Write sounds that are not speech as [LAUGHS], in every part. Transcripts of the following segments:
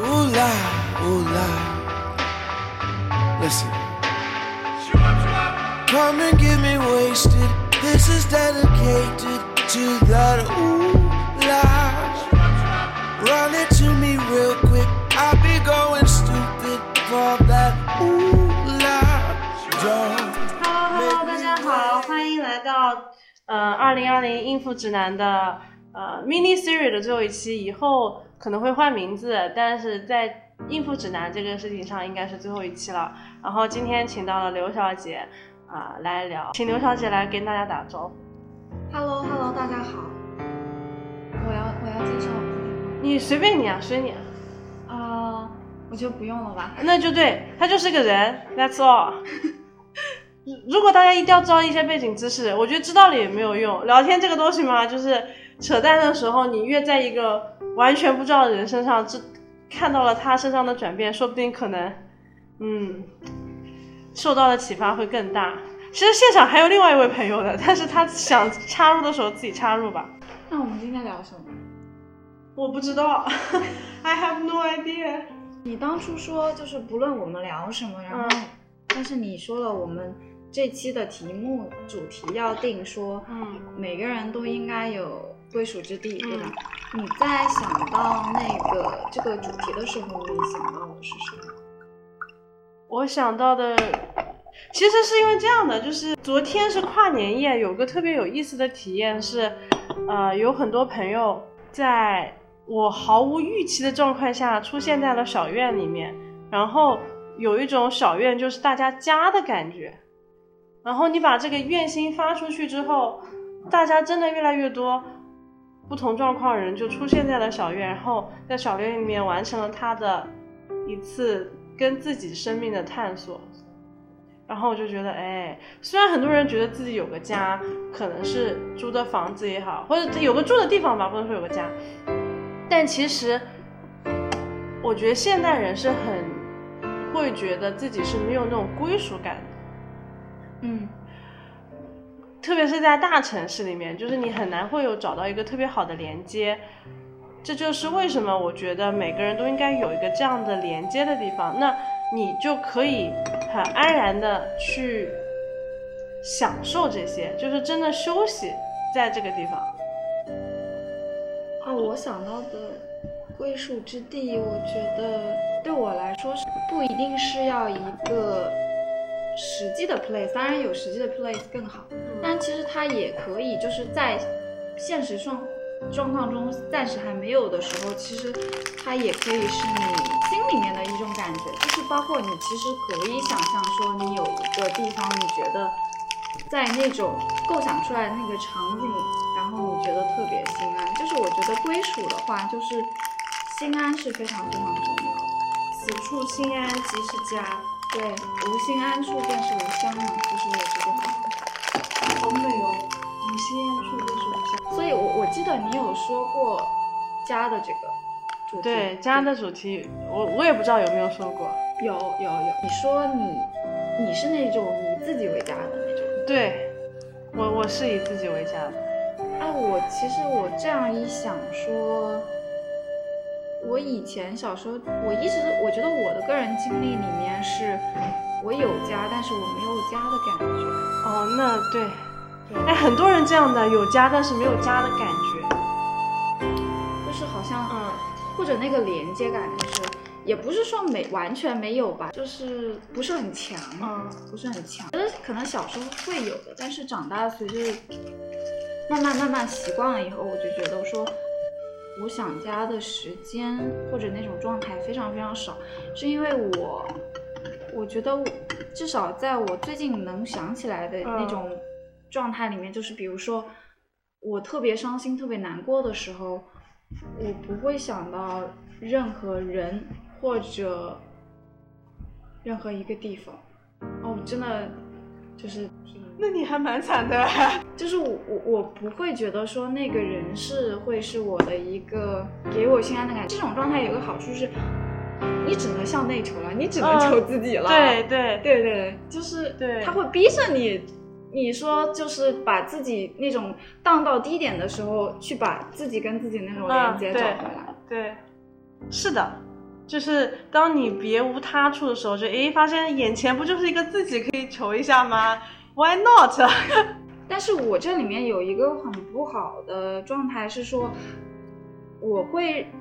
Ooh la, ooh la. Listen. Come and get me wasted. This is dedicated to that ooh la. Run it to me real quick. I'll be going stupid for that ooh la. Don't Hello Hello，大家好，欢迎来到呃二零二零应付指南的 呃 mini series 的最后一期，以后可能会换名字，但是在应付指南这个事情上应该是最后一期了。然后今天请到了刘小姐啊、来聊，请刘小姐来跟大家打招呼。Hello Hello，大家好。我要我要介绍你随便你啊，随你啊，啊、我就不用了吧。那就对，他就是个人，That's all。[LAUGHS] 如果大家一定要知道一些背景知识，我觉得知道了也没有用。聊天这个东西嘛，就是扯淡的时候，你越在一个完全不知道的人身上，这看到了他身上的转变，说不定可能，嗯，受到的启发会更大。其实现场还有另外一位朋友的，但是他想插入的时候自己插入吧。那我们今天聊什么？我不知道，I have no idea。你当初说就是不论我们聊什么，然后、嗯但是你说了我们这期的题目主题要定说，嗯每个人都应该有归属之地，对吧？你在想到那个这个主题的时候，你想到的是什么？我想到的，其实是因为这样的，就是昨天是跨年夜，有个特别有意思的体验是，呃，有很多朋友在我毫无预期的状况下出现在了小院里面，然后有一种小院就是大家家的感觉，然后你把这个愿心发出去之后，大家真的越来越多。不同状况人就出现在了小院，然后在小院里面完成了他的一次跟自己生命的探索。然后我就觉得，哎，虽然很多人觉得自己有个家，可能是租的房子也好，或者有个住的地方吧，不能说有个家，但其实我觉得现代人是很会觉得自己是没有那种归属感的。嗯特别是在大城市里面，就是你很难会有找到一个特别好的连接。这就是为什么我觉得每个人都应该有一个这样的连接的地方，那你就可以很安然的去享受这些，就是真的休息在这个地方。啊，我想到的归属之地，我觉得对我来说是不一定是要一个实际的 place，当然有实际的 place 更好，但其实它也可以就是在现实状状况中暂时还没有的时候，其实它也可以是你心里面的一种感觉，就是包括你其实可以想象说你有一个地方，你觉得。在那种构想出来的那个场景，然后你觉得特别心安。就是我觉得归属的话，就是心安是非常非常重要的。此处心安即是家，对，无心安处便是吾乡嘛，就是我这句话。好美哦！无心安处便是吾乡。所以我我记得你有说过家的这个主题。对家的主题，我我也不知道有没有说过。有有有，你说你你是那种以自己为家的那种。对，我我是以自己为家的。哎，我其实我这样一想说，我以前小时候，我一直我觉得我的个人经历里面是，我有家，但是我没有家的感觉。哦，那对，哎，很多人这样的，有家但是没有家的感觉。就是好像，嗯，或者那个连接感，就是也不是说没完全没有吧，就是不是很强，嗯不是很强。觉得可能小时候会有的，但是长大随着慢慢慢慢习惯了以后，我就觉得说，我想家的时间或者那种状态非常非常少，是因为我，我觉得我至少在我最近能想起来的那种状态里面，就是比如说我特别伤心、特别难过的时候，我不会想到任何人或者任何一个地方。哦，真的就是挺，那你还蛮惨的。[LAUGHS] 就是我我我不会觉得说那个人是会是我的一个给我心安的感觉。这种状态有个好处是，你只能向内求了，你只能嗯求自己了。对对对对，就是对他会逼着你你说就是把自己那种荡到低点的时候，去把自己跟自己那种连接找回来。对，是的，就是当你别无他处的时候，就诶发现眼前不就是一个自己可以求一下吗？Why not？[LAUGHS] 但是我这里面有一个很不好的状态是说，我会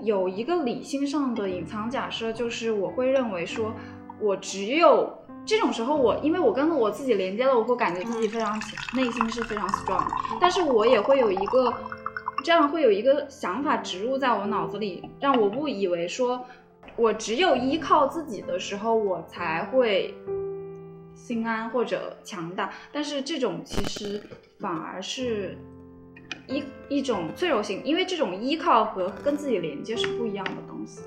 有一个理性上的隐藏假设，就是我会认为说，我只有这种时候我，因为我跟我自己连接了，我会感觉自己非常内心是非常 strong，但是我也会有一个。这样会有一个想法植入在我脑子里，让我误以为说，我只有依靠自己的时候，我才会心安或者强大，但是这种其实反而是一一种脆弱性，因为这种依靠和跟自己连接是不一样的东西。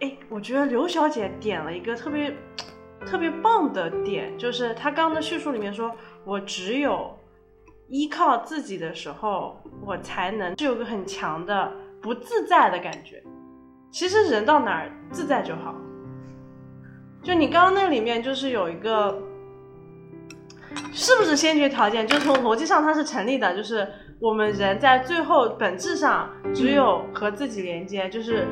哎，我觉得刘小姐点了一个特别特别棒的点，就是她刚刚的叙述里面说，我只有依靠自己的时候，我才能是有个很强的不自在的感觉。其实人到哪儿自在就好。就你刚刚那里面就是有一个，是不是先决条件？[LAUGHS] 就是从逻辑上它是成立的，就是我们人在最后本质上只有和自己连接，就是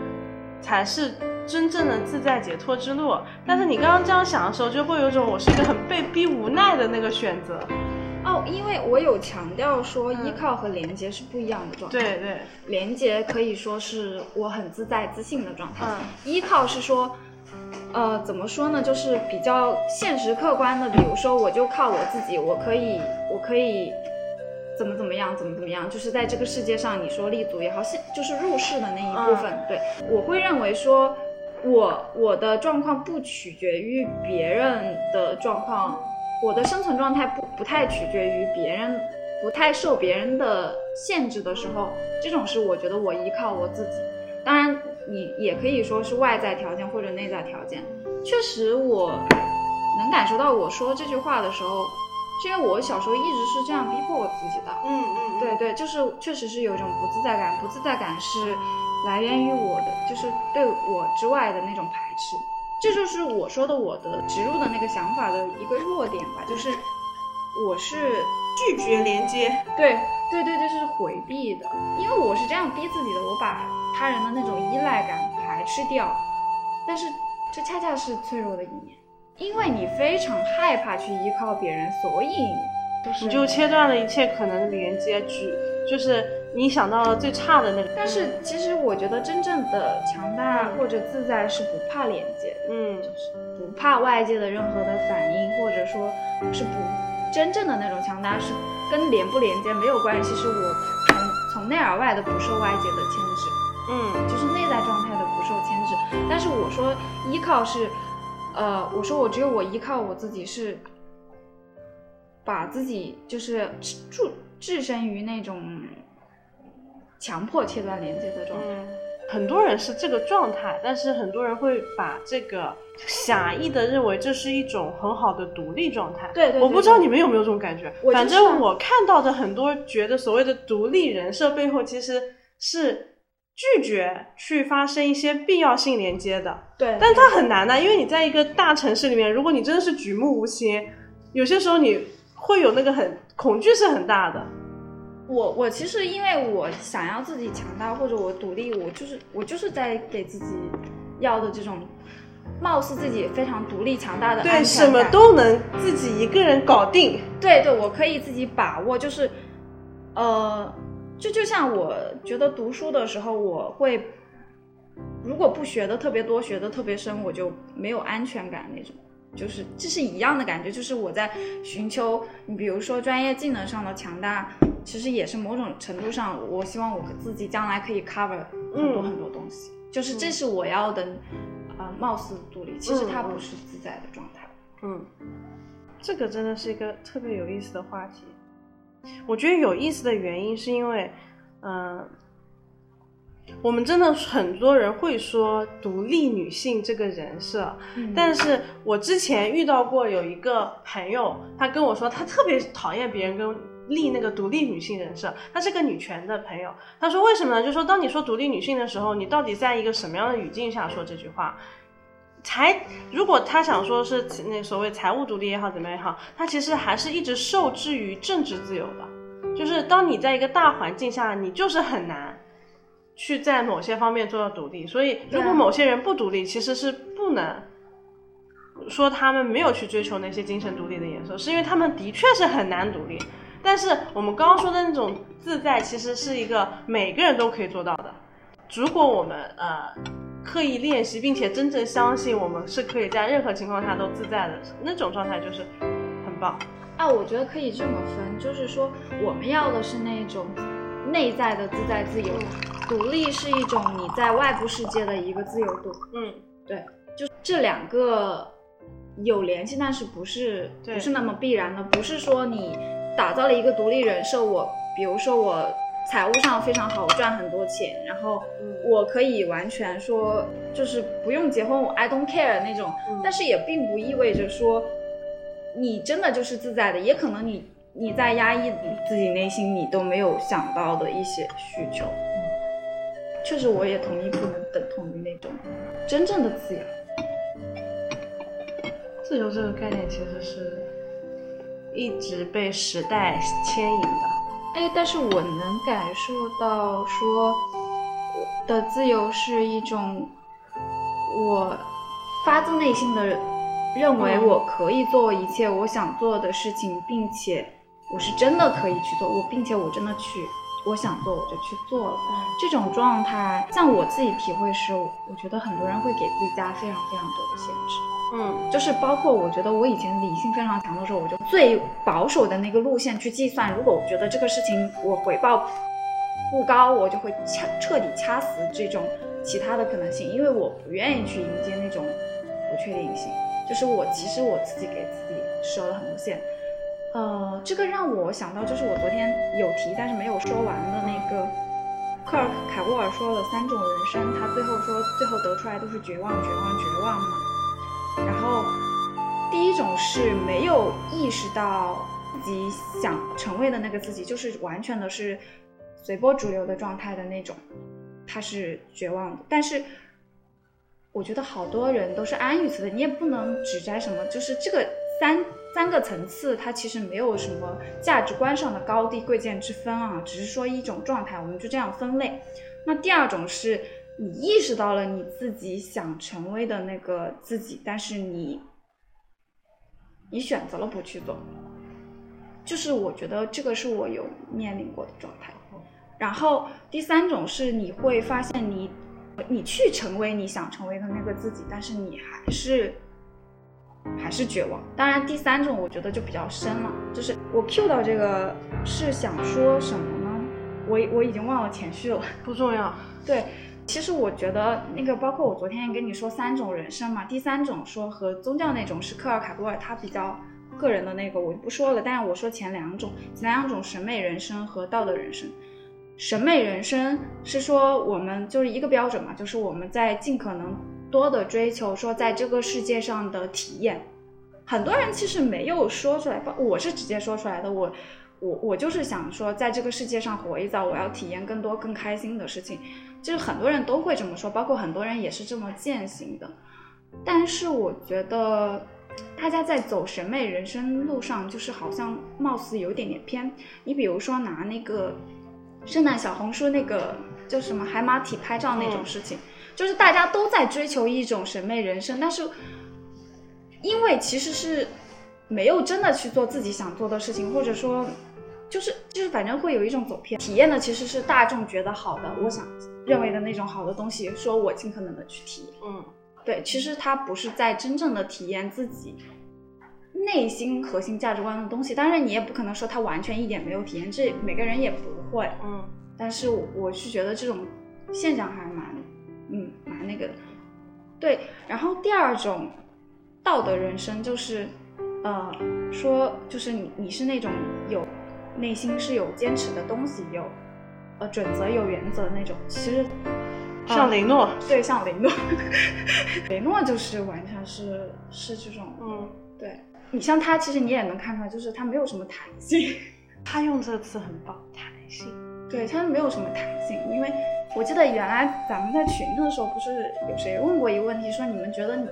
才是真正的自在解脱之路。但是你刚刚这样想的时候，就会有种我是一个很被逼无奈的那个选择。哦，因为我有强调说，嗯依靠和连接是不一样的状态。对，对，连接可以说是我很自在自信的状态，嗯依靠是说，呃，怎么说呢？就是比较现实客观的，比如说，我就靠我自己，我可以，我可以怎么怎么样，怎么怎么样，就是在这个世界上，你说立足也好，现就是入世的那一部分，对我会认为说，我我的状况不取决于别人的状况，我的生存状态不不太取决于别人。不太受别人的限制的时候，这种是我觉得我依靠我自己。当然，你也可以说是外在条件或者内在条件。确实，我能感受到我说这句话的时候，是因为我小时候一直是这样逼迫我自己的。嗯嗯，对对，就是确实是有一种不自在感，不自在感是来源于我的，就是对我之外的那种排斥。这就是我说的我的植入的那个想法的一个弱点吧，就是我是拒绝连接。对对对对，是回避的，因为我是这样逼自己的，我把他人的那种依赖感排斥掉，但是这恰恰是脆弱的一面，因为你非常害怕去依靠别人，所以你就切断了一切可能的连接，只就是你想到了最差的那个。但是其实我觉得真正的强大或者自在是不怕连接的，嗯就是不怕外界的任何的反应，或者说是不真正的那种强大是跟连不连接没有关系，是我从从内而外的不受外界的牵制。嗯就是内在状态的不受牵制。但是我说依靠是，呃，我说我只有我依靠我自己是，把自己就是置置身于那种强迫切断连接的状态。嗯，很多人是这个状态，但是很多人会把这个狭义的认为这是一种很好的独立状态。对对对我不知道你们有没有这种感觉，反正我看到的很多觉得所谓的独立人设背后其实是拒绝去发生一些必要性连接的。对，但它很难的，因为你在一个大城市里面，如果你真的是举目无亲，有些时候你会有那个很恐惧是很大的。我我其实因为我想要自己强大或者我独立，我就是我就是在给自己要的这种。貌似自己非常独立强大的对，什么都能自己一个人搞定。对对，我可以自己把握，就是，呃，就就像我觉得读书的时候，我会如果不学的特别多，学的特别深，我就没有安全感那种。就是这是一样的感觉，就是我在寻求你比如说专业技能上的强大，其实也是某种程度上，我希望我自己将来可以 cover 很多嗯很多东西，就是这是我要的，呃，貌似独立，其实它不是自在的状态。嗯，这个真的是一个特别有意思的话题。我觉得有意思的原因是因为，嗯、我们真的很多人会说独立女性这个人设，嗯但是我之前遇到过有一个朋友，他跟我说他特别讨厌别人跟立那个独立女性人设，他是个女权的朋友。他说为什么呢？就说当你说独立女性的时候，你到底在一个什么样的语境下说这句话？财，如果他想说是那所谓财务独立也好，怎么样也好，他其实还是一直受制于政治自由的。就是当你在一个大环境下，你就是很难去在某些方面做到独立。所以，如果某些人不独立，其实是不能说他们没有去追求那些精神独立的颜色，是因为他们的确是很难独立。但是我们刚刚说的那种自在，其实是一个每个人都可以做到的。如果我们呃刻意练习，并且真正相信我们是可以在任何情况下都自在的那种状态，就是很棒。啊，我觉得可以这么分，就是说我们要的是那种内在的自在自由，独立是一种你在外部世界的一个自由度。嗯，对，就这两个有联系，但是不是不是那么必然的，不是说你打造了一个独立人设，我比如说我。财务上非常好，我赚很多钱，然后我可以完全说就是不用结婚，我 I don't care 那种。但是也并不意味着说你真的就是自在的，也可能你你在压抑自己内心你都没有想到的一些需求。确实，我也同意不能等同于那种真正的自由。自由这个概念其实是一直被时代牵引的。哎，但是我能感受到，说的自由是一种我发自内心的认为我可以做一切我想做的事情，并且我是真的可以去做，我并且我真的去。我想做，我就去做了。这种状态，像我自己体会是，我觉得很多人会给自己加非常非常多的限制。嗯，就是包括我觉得我以前理性非常强的时候，我就最保守的那个路线去计算。如果我觉得这个事情我回报不高，我就会掐彻底掐死这种其他的可能性，因为我不愿意去迎接那种不确定性。就是我其实我自己给自己设了很多线。呃，这个让我想到，就是我昨天有提但是没有说完的那个克尔凯沃尔说了三种人生，他最后说最后得出来都是绝望、绝望、绝望嘛。然后第一种是没有意识到自己想成为的那个自己，就是完全的是随波逐流的状态的那种，他是绝望的。但是我觉得好多人都是安于此的，你也不能指摘什么，就是这个三。三个层次，它其实没有什么价值观上的高低贵贱之分啊，只是说一种状态，我们就这样分类。那第二种是你意识到了你自己想成为的那个自己，但是你你选择了不去做，就是我觉得这个是我有面临过的状态。然后第三种是你会发现你你去成为你想成为的那个自己，但是你还是。还是绝望。当然，第三种我觉得就比较深了，就是我 Q 到这个是想说什么呢？我我已经忘了前序了，[LAUGHS] 不重要。对，其实我觉得那个包括我昨天也跟你说三种人生嘛，第三种说和宗教那种是科尔卡多尔他比较个人的那个，我就不说了。但是我说前两种，前两种审美人生和道德人生。审美人生是说我们就是一个标准嘛，就是我们在尽可能。多的追求说在这个世界上的体验，很多人其实没有说出来，我是直接说出来的。我我我就是想说，在这个世界上活一遭，我要体验更多更开心的事情。就是很多人都会这么说，包括很多人也是这么践行的。但是我觉得大家在走审美人生路上，就是好像貌似有点点偏。你比如说拿那个圣诞小红书那个叫什么海马体拍照那种事情。就是大家都在追求一种审美人生，但是因为其实是没有真的去做自己想做的事情，或者说就是就是反正会有一种走偏，体验的其实是大众觉得好的，我想认为的那种好的东西，说我尽可能的去体验。嗯，对，其实他不是在真正的体验自己内心核心价值观的东西。当然，你也不可能说他完全一点没有体验，这每个人也不会。嗯，但是我是觉得这种现象还蛮。嗯，蛮那个的，对。然后第二种道德人生就是，呃，说就是你你是那种有内心是有坚持的东西，有呃准则、有原则那种。其实像雷诺，对，像雷诺，[LAUGHS] 雷诺就是完全是是这种，嗯，对。你像他，其实你也能看出来，就是他没有什么弹性。[LAUGHS] 他用这个词很棒，弹性。对他没有什么弹性，因为。我记得原来咱们在群的时候，不是有谁问过一个问题，说你们觉得你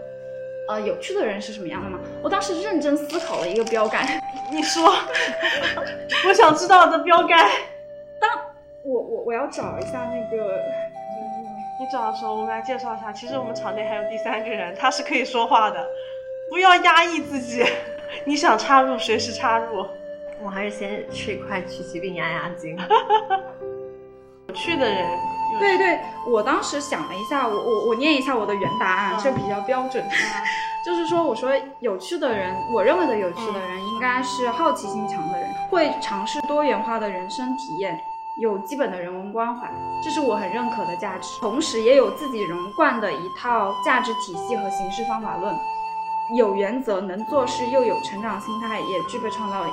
呃有趣的人是什么样的吗？我当时认真思考了一个标杆，[LAUGHS] 你说，[LAUGHS] 我想知道的标杆。当我我我要找一下那个，你找的时候，我们来介绍一下。其实我们场内还有第三个人，他是可以说话的，不要压抑自己。[LAUGHS] 你想插入，随时插入。我还是先吃一块曲奇饼压压惊。有趣的人，对对，我当时想了一下，我我我念一下我的原答案，这比较标准。[LAUGHS] 就是说，我说有趣的人，我认为的有趣的人，应该是好奇心强的人，会尝试多元化的人生体验。有基本的人文关怀，这是我很认可的价值。同时，也有自己融贯的一套价值体系和行事方法论，有原则，能做事，又有成长心态，也具备创造力。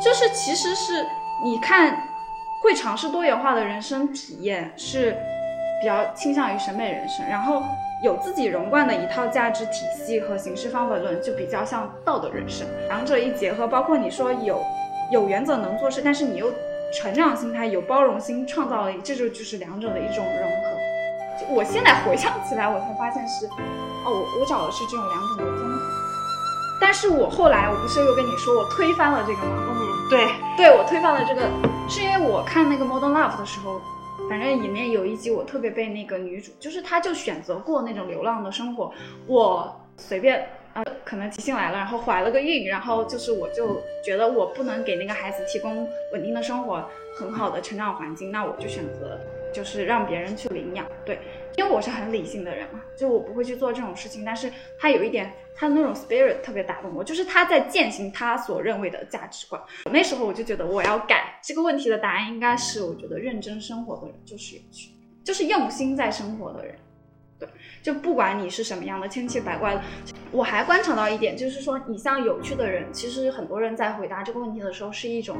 就是其实是你看，会尝试多元化的人生体验，是比较倾向于审美人生。然后有自己融贯的一套价值体系和行事方法论，就比较像道德人生。两者一结合，包括你说有有原则，能做事，但是你又。成长心态有包容心、创造力，这就就是两者的一种融合。我现在回想起来，我才发现是，哦，我我找的是这种两种的综合。但是我后来，我不是又跟你说我推翻了这个吗？对，对我推翻了这个，是因为我看那个《Modern Love》的时候，反正里面有一集我特别被那个女主，就是她就选择过那种流浪的生活，我随便。呃，可能急性来了，然后怀了个孕，然后就是我就觉得我不能给那个孩子提供稳定的生活，很好的成长环境，那我就选择就是让别人去领养。对，因为我是很理性的人嘛，就我不会去做这种事情。但是他有一点，他的那种 spirit 特别打动我，就是他在践行他所认为的价值观。那时候我就觉得我要改这个问题的答案应该是，我觉得认真生活的人就是有趣，就是用心在生活的人。对就不管你是什么样的千奇百怪的，我还观察到一点，就是说你像有趣的人，其实很多人在回答这个问题的时候是一种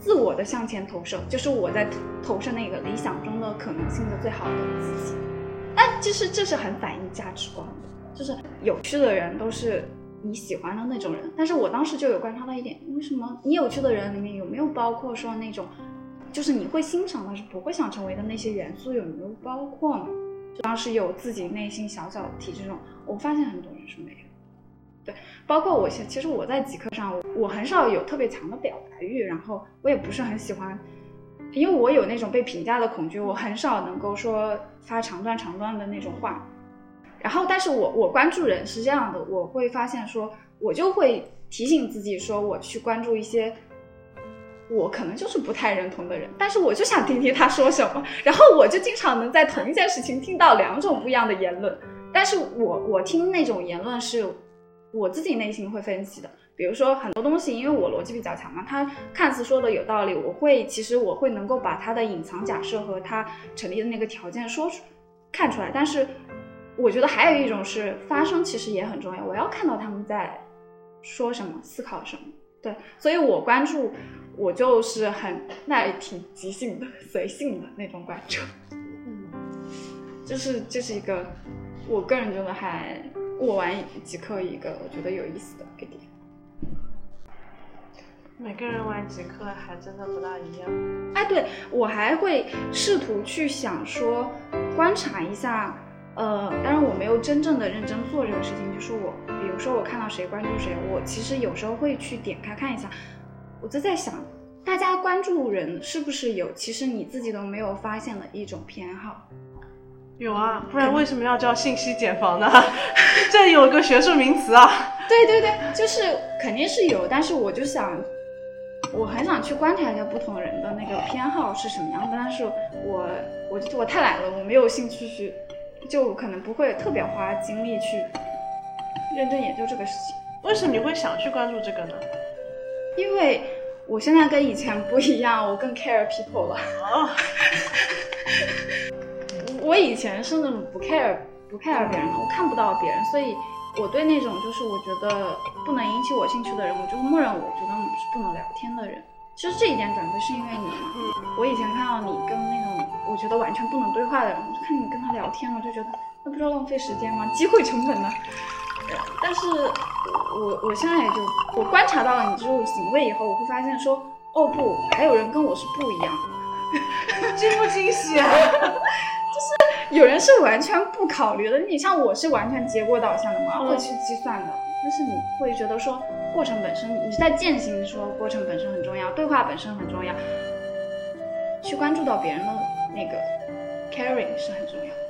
自我的向前投射，就是我在投射那个理想中的可能性的最好的自己。但其实这是很反映价值观的，就是有趣的人都是你喜欢的那种人。但是我当时就有观察到一点，为什么你有趣的人里面有没有包括说那种，就是你会欣赏但是不会想成为的那些元素有没有包括呢？当时有自己内心小小的提这种，我发现很多人是没有。对，包括我现，其实我在极客上，我很少有特别强的表达欲，然后我也不是很喜欢，因为我有那种被评价的恐惧，我很少能够说发长段长段的那种话。然后，但是我我关注人是这样的，我会发现说，我就会提醒自己说，我去关注一些。我可能就是不太认同的人，但是我就想听听他说什么，然后我就经常能在同一件事情听到两种不一样的言论，但是我我听那种言论是我自己内心会分析的，比如说很多东西，因为我逻辑比较强嘛，他看似说的有道理，我会其实我会能够把他的隐藏假设和他成立的那个条件说出看出来，但是我觉得还有一种是发声其实也很重要，我要看到他们在说什么，思考什么。对，所以我关注，我就是很那也挺即兴的、随性的那种关注，嗯，就是这是一个我个人觉得还我玩极客一个我觉得有意思的一个点。每个人玩极客还真的不大一样。哎，对我还会试图去想说观察一下。呃，当然我没有真正的认真做这个事情，就是我，比如说我看到谁关注谁，我其实有时候会去点开看一下，我就在想，大家关注人是不是有其实你自己都没有发现的一种偏好？有啊，不然为什么要叫信息茧房呢？[LAUGHS] 这有个学术名词啊。对对对，就是肯定是有，但是我就想，我很想去观察一下不同人的那个偏好是什么样的，但是我我我太懒了，我没有兴趣去。就可能不会特别花精力去认真研究这个事情。为什么你会想去关注这个呢？因为我现在跟以前不一样，我更 care people 了。哦。[LAUGHS] 我以前是那种不 care 不 care 别人的，我看不到别人，所以我对那种就是我觉得不能引起我兴趣的人，我就默认我觉得我是不能聊天的人。其实这一点转变是因为你嘛。嗯。我以前看到你跟那种我觉得完全不能对话的人，我就看你跟他聊天，我就觉得那不是浪费时间吗？机会成本呢？但是，我我现在也就我观察到了你这种行为以后，我会发现说，哦不，还有人跟我是不一样的，[LAUGHS] 惊不惊喜啊？[LAUGHS] 就是有人是完全不考虑的，你像我是完全结果导向的嘛，嗯会去计算的。但是你会觉得说过程本身，你在践行说过程本身很重要，对话本身很重要，去关注到别人的那个 caring 是很重要的。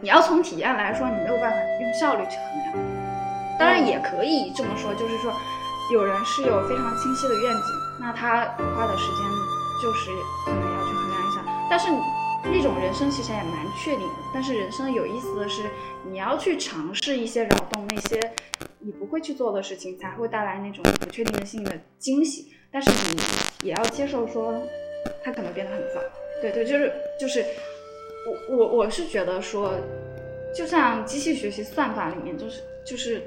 你要从体验来说，你没有办法用效率去衡量。当然也可以这么说，就是说有人是有非常清晰的愿景，那他花的时间就是可能要去衡量一下。但是那种人生其实也蛮确定的。但是人生有意思的是，你要去尝试一些扰动那些你不会去做的事情，才会带来那种不确定性的惊喜。但是你也要接受说，它可能变得很早。对对，就是就是，我我我是觉得说，就像机器学习算法里面，就是就是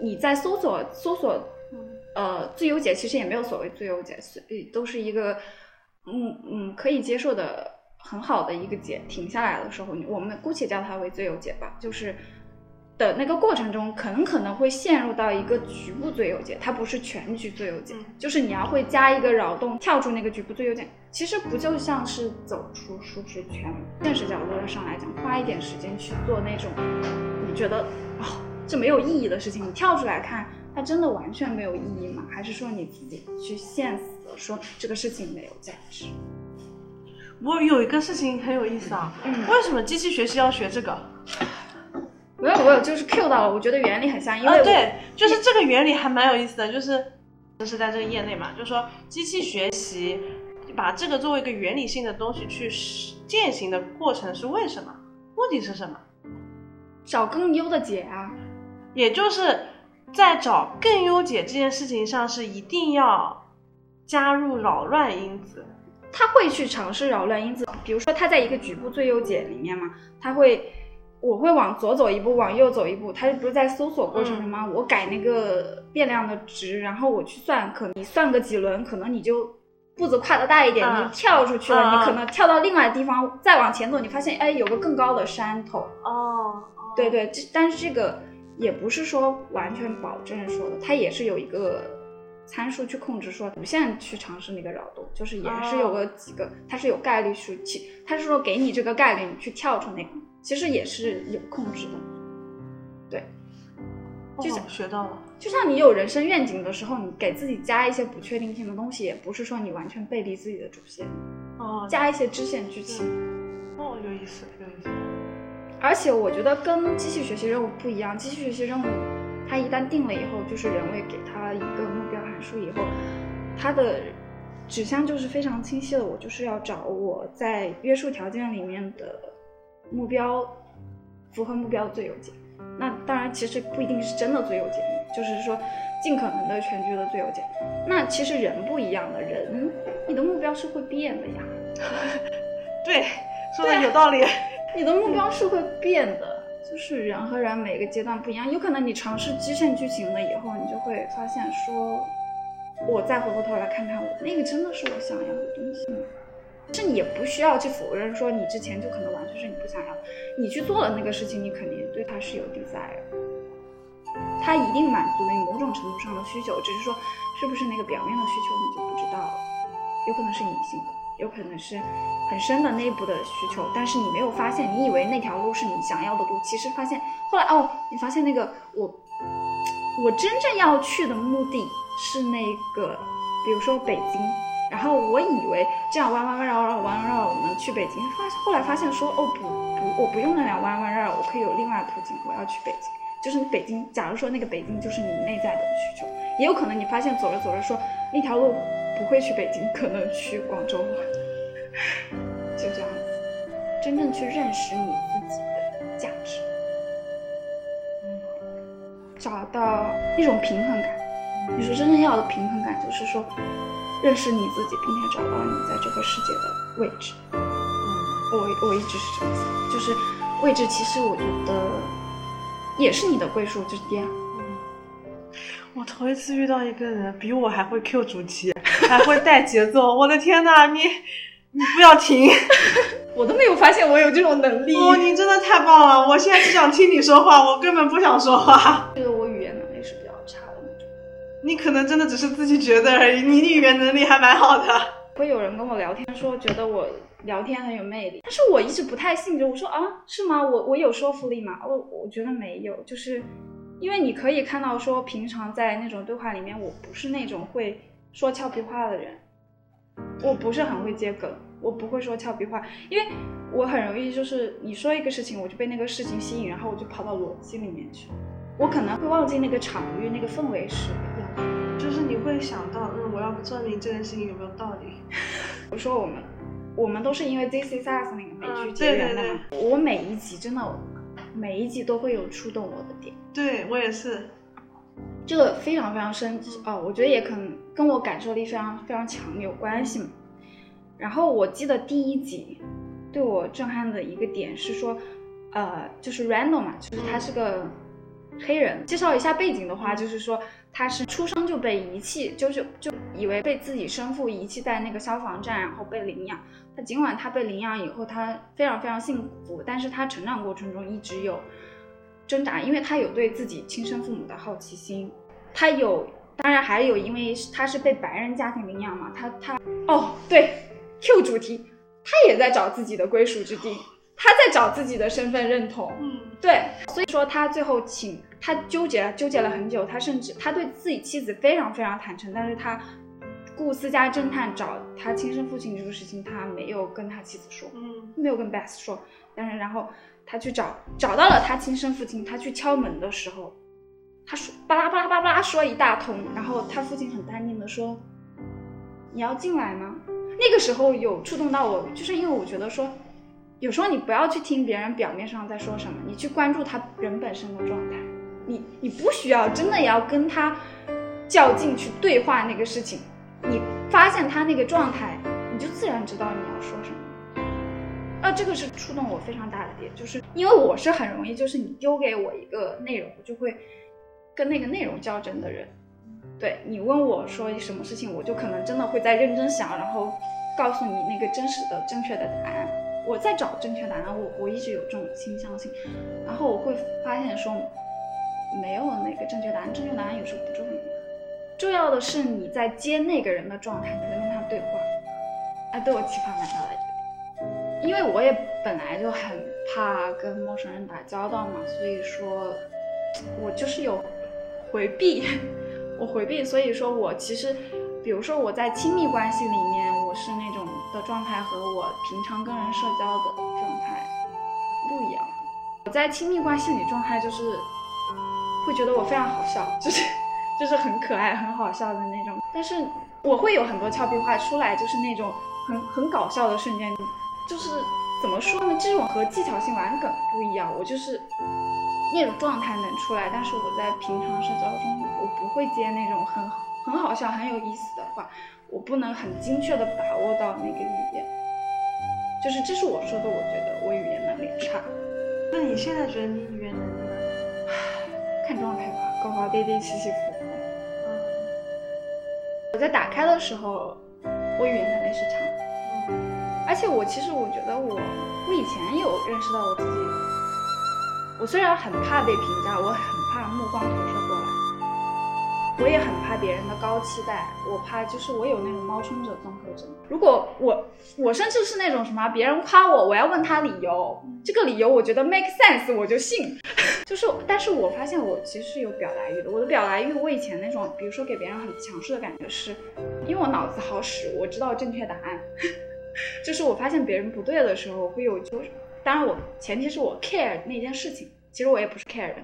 你在搜索搜索，呃，最优解其实也没有所谓最优解，所以都是一个嗯嗯可以接受的很好的一个解。停下来的时候，我们姑且叫它为最优解吧，就是。的那个过程中，可能可能会陷入到一个局部最优解，它不是全局最优解，嗯就是你要会加一个扰动，跳出那个局部最优解。其实不就像是走出舒适圈？现实角度上来讲，花一点时间去做那种你觉得哦这没有意义的事情，你跳出来看，它真的完全没有意义吗？还是说你自己去现死的说这个事情没有价值？我有一个事情很有意思啊，嗯为什么机器学习要学这个？没有，我有就是 Q 到了，我觉得原理很像，因为啊，对，就是这个原理还蛮有意思的，就是就是在这个业内嘛，就是说机器学习把这个作为一个原理性的东西去践行的过程是为什么？目的是什么？找更优的解啊。也就是在找更优解这件事情上是一定要加入扰乱因子。他会去尝试扰乱因子，比如说他在一个局部最优解里面嘛，他会，我会往左走一步，往右走一步，他不是在搜索过程中吗？我改那个变量的值，然后我去算，可能你算个几轮，可能你就步子跨得大一点，嗯你跳出去了，你可能跳到另外地方，再往前走，你发现哎有个更高的山头，哦，对对，这但是这个也不是说完全保证说的，它也是有一个参数去控制，说无限去尝试那个扰动，就是也是有个几个，它是有概率数去，它是说给你这个概率，你去跳出那个，其实也是有控制的。对，就哦学到了。就像你有人生愿景的时候，你给自己加一些不确定性的东西，也不是说你完全背离自己的主线，哦，加一些支线剧情。哦，有意思，有意思。而且我觉得跟机器学习任务不一样，机器学习任务它一旦定了以后，就是人为给它一个目标函数以后，它的指向就是非常清晰的，我就是要找我在约束条件里面的目标符合目标的最优解。那当然，其实不一定是真的最优解，就是说尽可能的全局的最优解。那其实人不一样的人，你的目标是会变的呀。[LAUGHS] 对，说的有道理。你的目标是会变的，就是人和人每个阶段不一样。有可能你尝试支线剧情了以后，你就会发现说，我再回过头来看看我那个真的是我想要的东西吗？是你也不需要去否认说你之前就可能完全是你不想要的，你去做了那个事情，你肯定对它是有 desire，它一定满足了你某种程度上的需求，只是说是不是那个表面的需求你就不知道了，有可能是隐性的。有可能是很深的内部的需求，但是你没有发现，你以为那条路是你想要的路，其实发现后来哦，你发现那个我我真正要去的目的是那个，比如说北京，然后我以为这样弯弯绕绕弯弯绕绕我能去北京，发后来发现说哦不不，我不用那辆弯弯绕绕，我可以有另外途径，我要去北京。就是你北京，假如说那个北京就是你内在的需求，也有可能你发现走着走着说那条路不会去北京，可能去广州了，就这样子，真正去认识你自己的价值，找到一种平衡感。你说真正要的平衡感，就是说认识你自己，并且找到你在这个世界的位置。嗯，我我一直是这么想，就是位置，其实我觉得也是你的归属之地啊。我头一次遇到一个人比我还会 Q 主题，还会带节奏。我的天呐，你你不要停！[LAUGHS] 我都没有发现我有这种能力。哦，你真的太棒了！我现在只想听你说话，我根本不想说话。[LAUGHS] 这个我语言能力是比较差的那种。你可能真的只是自己觉得而已，你语言能力还蛮好的。会有人跟我聊天说觉得我聊天很有魅力，但是我一直不太信，就我说啊是吗？我我有说服力吗？我我觉得没有，就是因为你可以看到说平常在那种对话里面，我不是那种会说俏皮话的人，我不是很会接梗，我不会说俏皮话，因为我很容易就是你说一个事情，我就被那个事情吸引，然后我就跑到逻辑里面去，我可能会忘记那个场域、那个氛围是要什么。就是你会想到，嗯，我要不证明这件事情有没有道理。比如说我们，我们都是因为《This Is Us》那个美剧嗯结缘的嘛。我每一集真的，每一集都会有触动我的点，对我也是，这个非常非常深哦。我觉得也可能跟我感受力非常非常强有关系嘛。然后我记得第一集对我震撼的一个点是说，呃，就是 Randall 嘛，就是他是个黑人。介绍一下背景的话，就是说他是出生就被遗弃，就是就以为被自己生父遗弃在那个消防站，然后被领养。他尽管他被领养以后，他非常非常幸福，但是他成长过程中一直有挣扎，因为他有对自己亲生父母的好奇心，他有，当然还有，因为他是被白人家庭领养嘛，他他哦对，Q 主题，他也在找自己的归属之地，他在找自己的身份认同，嗯，对，所以说他最后请他纠结了，纠结了很久，他甚至他对自己妻子非常非常坦诚，但是他雇私家侦探找他亲生父亲这个事情，他没有跟他妻子说，嗯，没有跟 Beth 说，但是然后他去找找到了他亲生父亲，他去敲门的时候，他说巴拉巴拉巴拉巴拉说一大通，然后他父亲很淡定的说，你要进来吗？那个时候有触动到我，就是因为我觉得说，有时候你不要去听别人表面上在说什么，你去关注他人本身的状态，你你不需要真的要跟他较劲去对话那个事情，你发现他那个状态，你就自然知道你要说什么。啊，这个是触动我非常大的点，就是因为我是很容易，就是你丢给我一个内容，我就会跟那个内容较真的人。对你问我说什么事情，我就可能真的会在认真想，然后告诉你那个真实的、正确的答案。我在找正确答案，我我一直有这种倾向性，然后我会发现说没有那个正确答案，正确答案有时候不重要，重要的是你在接那个人的状态，你在跟他对话。啊，对我启发蛮大的，因为我也本来就很怕跟陌生人打交道嘛，所以说我就是有回避。[LAUGHS] 我回避，所以说我其实，比如说我在亲密关系里面，我是那种的状态和我平常跟人社交的状态不一样。我在亲密关系里状态就是会觉得我非常好笑，就是就是很可爱、很好笑的那种。但是我会有很多俏皮话出来，就是那种很很搞笑的瞬间，就是怎么说呢？这种和技巧性玩梗不一样，我就是。那种状态能出来，但是我在平常社交中，我不会接那种很很好笑、很有意思的话，我不能很精确的把握到那个语言。就是这是我说的，我觉得我语言能力差。那你现在觉得你语言能力呢？[SIGHS] 看状态吧，高高低低，起起伏伏。嗯我在打开的时候，我语言能力是强的，嗯而且我其实我觉得我我以前有认识到我自己。我虽然很怕被评价，我很怕目光投射过来，我也很怕别人的高期待，我怕就是我有那种冒充者综合症。如果我我甚至是那种什么，别人夸我，我要问他理由，这个理由我觉得 make sense，我就信。[LAUGHS] 就是，但是我发现我其实是有表达欲的。我的表达欲，我以前那种，比如说给别人很强势的感觉是，因为我脑子好使，我知道正确答案。[LAUGHS] 就是我发现别人不对的时候，我会有就是。当然我，前提是我 care 那件事情，其实我也不是 care 人，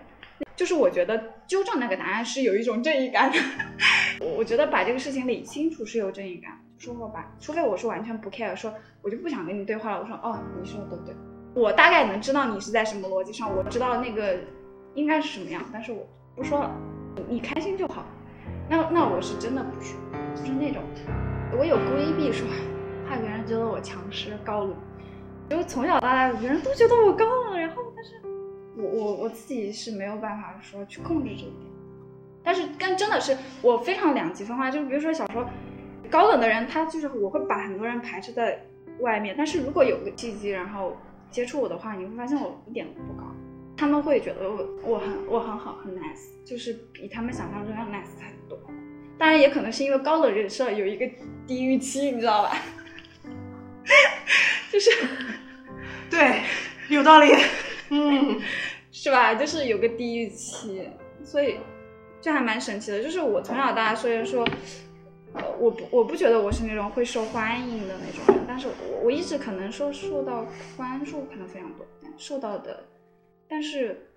就是我觉得纠正那个答案是有一种正义感的。[LAUGHS] 我我觉得把这个事情理清楚是有正义感。说我把，除非我是完全不 care，说我就不想跟你对话了。我说哦，你说的对，我大概能知道你是在什么逻辑上，我知道那个应该是什么样，但是我不说了，你开心就好。那那我是真的不说，就是那种我有规避说，怕别人觉得我强势高冷。因为从小到大，别人都觉得我高冷，然后但是我我我自己是没有办法说去控制这一点。但是跟真的是我非常两极分化，就是比如说小时候高冷的人，他就是我会把很多人排斥在外面。但是如果有个契机，然后接触我的话，你会发现我一点都不高，他们会觉得我我很我很好很 nice，就是比他们想象中要 nice 很多。当然也可能是因为高冷人设有一个低预期，你知道吧？[LAUGHS] 就是对，有道理。[LAUGHS] 嗯，是吧？就是有个低预期，所以这还蛮神奇的。就是我从小到大虽然说，呃，我不我不觉得我是那种会受欢迎的那种人，但是我我一直可能说受到关注可能非常多，受到的，但是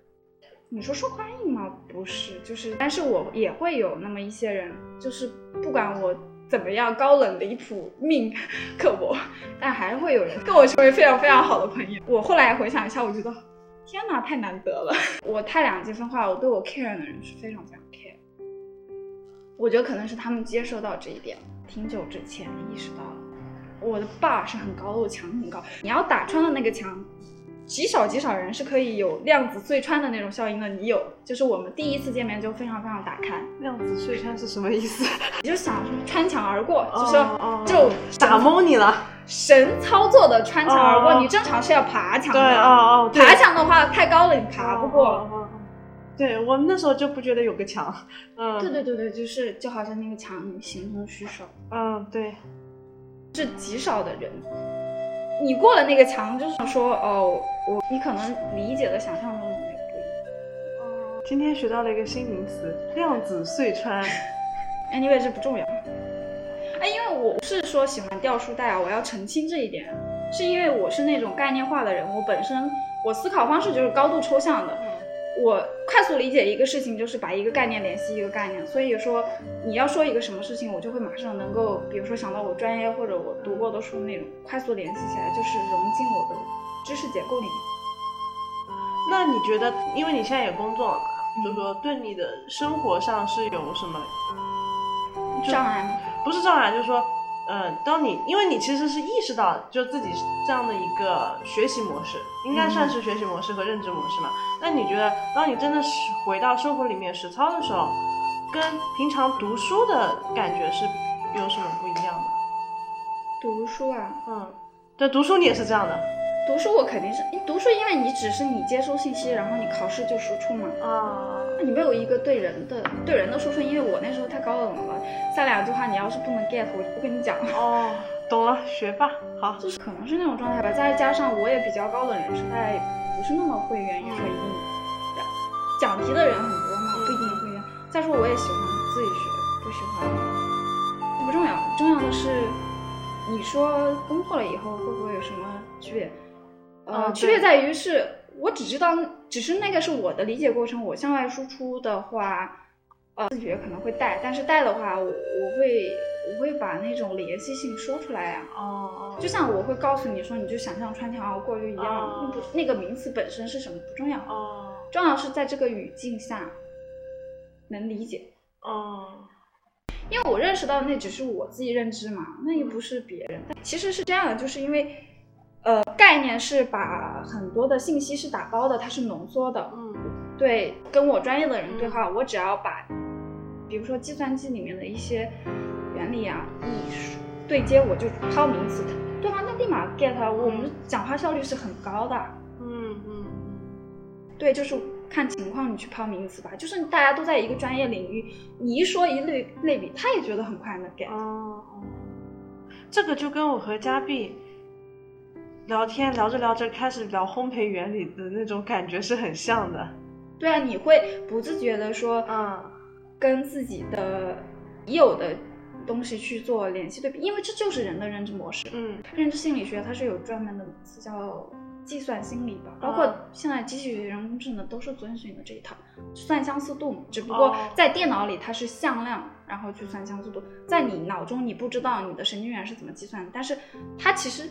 你说受欢迎吗？不是，就是，但是我也会有那么一些人，就是不管我怎么样高冷离谱命 [LAUGHS] 刻薄，但还会有人跟我成为非常非常好的朋友。我后来回想一下，我觉得天哪，太难得了。我太两极分化，我对我 care 的人是非常非常 care。我觉得可能是他们接受到这一点，挺久之前意识到了，我的 bar 是很高的，我墙很高，你要打穿了那个墙。极少极少人是可以有量子隧穿的那种效应的，你有，就是我们第一次见面就非常非常打开，量子隧穿是什么意思？你就想说穿墙而过，哦就说哦就打蒙你了。神操作的穿墙而过，哦你正常是要爬墙对，哦哦，爬墙的话太高了，你爬不过。对我们那时候就不觉得有个墙。嗯，对对对对，就是就好像那个墙你形同虚设，嗯，对，是极少的人。你过了那个墙，就是说哦，我你可能理解的想象中的那个不一样。今天学到了一个新名词——量子隧穿。anyway 这不重要。哎，因为我不是说喜欢掉书袋啊，我要澄清这一点，是因为我是那种概念化的人，我本身我思考方式就是高度抽象的，我快速理解一个事情就是把一个概念联系一个概念，所以说你要说一个什么事情，我就会马上能够，比如说想到我专业或者我读过的书那种，快速联系起来，就是融进我的知识结构里面。那你觉得，因为你现在也工作了嘛，就说对你的生活上是有什么障碍吗？不是障碍，就是说，呃，当你因为你其实是意识到就自己这样的一个学习模式，应该算是学习模式和认知模式嘛。那你觉得，当你真的是回到生活里面实操的时候，跟平常读书的感觉是有什么不一样的？读书啊，嗯，对，读书你也是这样的读书我肯定是，你读书因为你只是你接收信息，然后你考试就输出嘛。啊。那你没有一个对人的对人的输出，因为我那时候太高冷了，下两句话你要是不能 get，我就不跟你讲了。哦，懂了，学霸，好。就是可能是那种状态吧，再加上我也比较高冷人设，他也不是那么会愿意说一定讲题的人很多嘛，不一定会愿。再说我也喜欢自己学，不喜欢这不重要，重要的是你说工作了以后会不会有什么区别？呃，嗯区别在于是我只知道，只是那个是我的理解过程，我向外输出的话。呃，自觉可能会带，但是带的话，我我会我会把那种联系性说出来呀、哦哦，就像我会告诉你说，你就想象穿墙而过就一样，哦那不那个名词本身是什么不重要，哦重要是在这个语境下能理解。哦，因为我认识到那只是我自己认知嘛，那又不是别人。但其实是这样的，就是因为呃概念是把很多的信息是打包的，它是浓缩的。嗯。对，跟我专业的人对话，我只要把，比如说计算机里面的一些原理啊、艺术。对接，我就抛名词，对方那立马 get，我们讲话效率是很高的。嗯嗯对，就是看情况你去抛名词吧，就是大家都在一个专业领域，你一说一类类比，他也觉得很快能 get。哦哦，这个就跟我和嘉碧聊天聊着聊着开始聊烘焙原理的那种感觉是很像的。对啊，你会不自觉的说，嗯跟自己的已有的东西去做联系对比，因为这就是人的认知模式。嗯认知心理学它是有专门的词叫计算心理吧，包括哦现在机器学、人工智能都是遵循的这一套，算相似度嘛。只不过哦在电脑里它是向量，然后去算相似度，在你脑中你不知道你的神经元是怎么计算的，但是它其实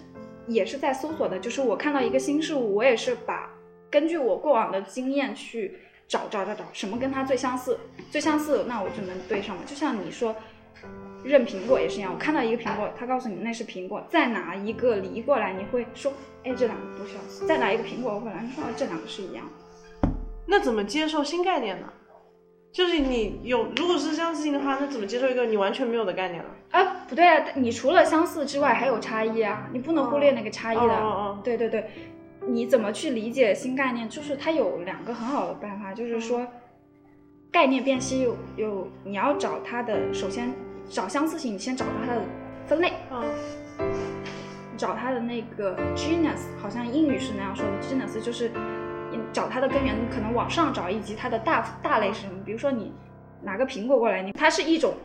也是在搜索的。就是我看到一个新事物，我也是把根据我过往的经验去找找找找什么跟它最相似，最相似那我就能对上了。就像你说。认苹果也是一样，我看到一个苹果，他告诉你那是苹果，再拿一个梨过来，你会说，哎，这两个不相似；再拿一个苹果过来，你说，这两个是一样的。那怎么接受新概念呢？就是你有，如果是相似性的话，那怎么接受一个你完全没有的概念呢？啊，不对啊，你除了相似之外还有差异啊，你不能忽略那个差异的。哦哦对对对，你怎么去理解新概念？就是它有两个很好的办法，就是说，概念辨析有有，你要找它的，首先找相似性，你先找它的分类，嗯找它的那个 genus，好像英语是那样说的，genus 就是你找它的根源，可能往上找，以及它的大大类是什么。比如说你拿个苹果过来，你它是一种，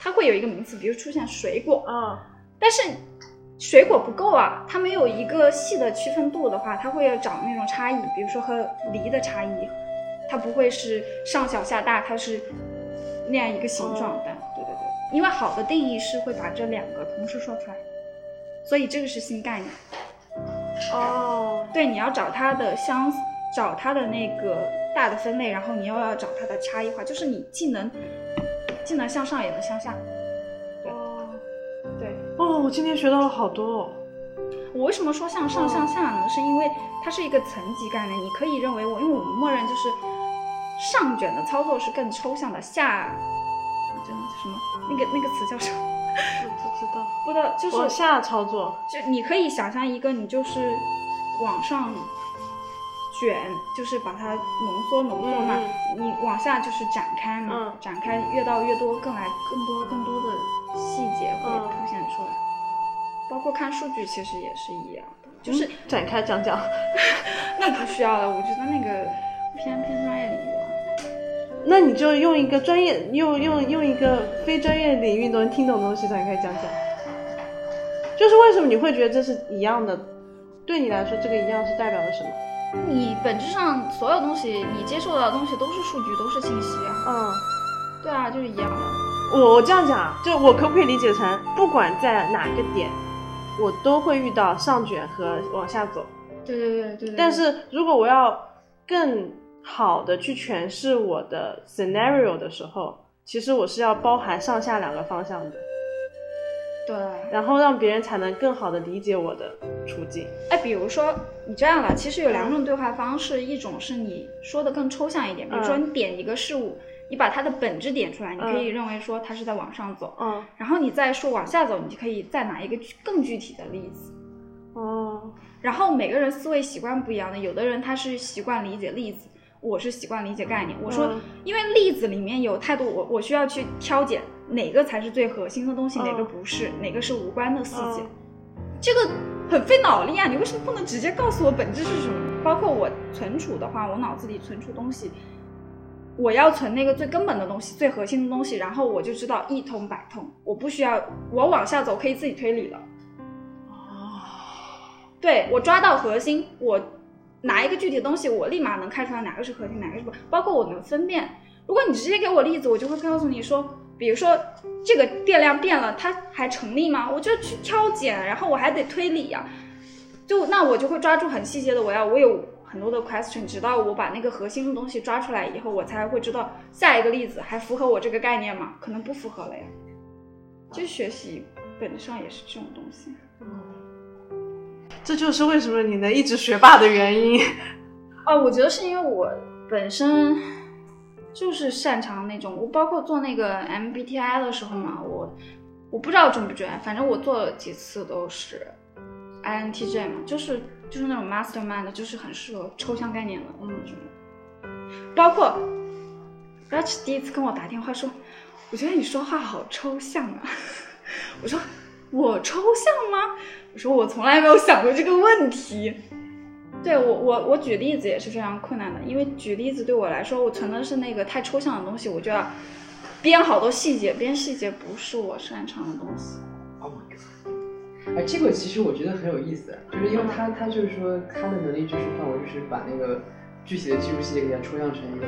它会有一个名词，比如出现水果，啊但是水果不够啊，它没有一个细的区分度的话，它会要找那种差异，比如说和梨的差异，它不会是上小下大，它是那样一个形状的。对对对，因为好的定义是会把这两个同时说出来，所以这个是新概念。哦，对，你要找它的相，找它的那个大的分类，然后你又要找它的差异化，就是你既能既能向上也能向下。哦对，哦，我今天学到了好多哦。我为什么说向上向下呢？是因为它是一个层级概念，你可以认为我，因为我们默认就是上卷的操作是更抽象的，下叫什么那个那个词叫什么？我不知道。不知道，就是往下操作。就你可以想象一个，你就是往上卷，就是把它浓缩浓缩嘛，你往下就是展开嘛，嗯展开越到越多，更来更多更多的细节会嗯凸显出来。包括看数据其实也是一样的，就是、嗯展开讲讲。[LAUGHS] 那不需要了，我觉得那个偏偏专业领域了。那你就用一个专业，用用用一个非专业领域都能听懂的东西展开讲讲。就是为什么你会觉得这是一样的？对你来说，这个一样是代表了什么？你本质上所有东西，你接受到的东西都是数据，都是信息啊。嗯，对啊，就是一样的。我我这样讲啊，就我可不可以理解成，不管在哪个点，我都会遇到上卷和往下走。对对对对对。但是如果我要更好的去诠释我的 scenario 的时候，其实我是要包含上下两个方向的，对。然后让别人才能更好的理解我的处境。哎，比如说你这样吧，其实有两种对话方式，一种是你说的更抽象一点，比如说嗯你点一个事物，你把它的本质点出来，你可以嗯认为说它是在往上走，嗯，然后你再说往下走，你就可以再拿一个具更具体的例子。哦，然后每个人思维习惯不一样的，有的人他是习惯理解例子，我是习惯理解概念。我说嗯，因为例子里面有太多，我我需要去挑拣哪个才是最核心的东西，嗯哪个不是，哪个是无关的细节。嗯这个很费脑力啊！你为什么不能直接告诉我本质是什么？包括我存储的话，我脑子里存储东西，我要存那个最根本的东西、最核心的东西，然后我就知道一通百通，我不需要我往下走可以自己推理了。对我抓到核心，我拿一个具体的东西，我立马能看出来哪个是核心，哪个是不，包括我能分辨。如果你直接给我例子，我就会告诉你说，比如说这个电量变了，它还成立吗？我就去挑拣，然后我还得推理呀、就那我就会抓住很细节的，我要我有很多的 question，直到我把那个核心的东西抓出来以后，我才会知道下一个例子还符合我这个概念吗？可能不符合了呀。就是学习本质上也是这种东西。这就是为什么你能一直学霸的原因。哦，[LAUGHS] 我觉得是因为我本身就是擅长那种，我包括做那个 MBTI 的时候嘛，我我不知道准不准，反正我做了几次都是 INTJ 嘛，就是就是那种 mastermind，就是很适合抽象概念的那种。包括 Rach 第一次跟我打电话说，我觉得你说话好抽象啊。[LAUGHS] 我说我抽象吗？我说我从来没有想过这个问题。对我，我我举例子也是非常困难的，因为举例子对我来说，我存的是那个太抽象的东西，我就要编好多细节，编细节不是我擅长的东西。Oh my god！哎，这个其实我觉得很有意思，就是因为他他就是说他的能力就是范围就是把那个具体的技术细节给它抽象成一个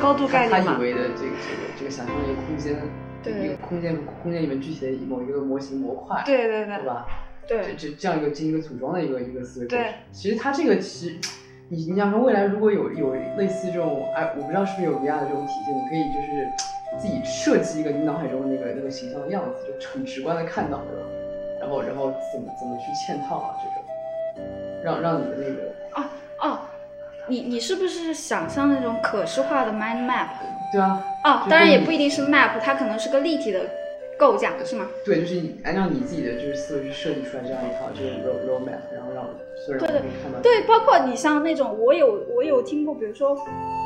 高度概念嘛他以为的这个这个这个想象的一个空间，对一个空间空间里面具体的某一个模型模块，对对对对吧？对这这这样一个进行一个组装的一个一个思维过程对。其实它这个其实，你你想说未来如果有有类似这种，哎，我不知道是不是有 VR 的这种体现，你可以就是自己设计一个你脑海中的那个那个形象的样子，就很直观的看到，对吧？然后然后怎么怎么去嵌套啊这个，让让你的那个哦，你你是不是想象那种可视化的 mind map？对啊，哦，当然也不一定是 map，它可能是个立体的构架的是吗？对，就是你按照你自己的就是思维去设计出来这样一套就是 road roadmap，然后让所有人对的可以看到。对，包括你像那种，我有我有听过，比如说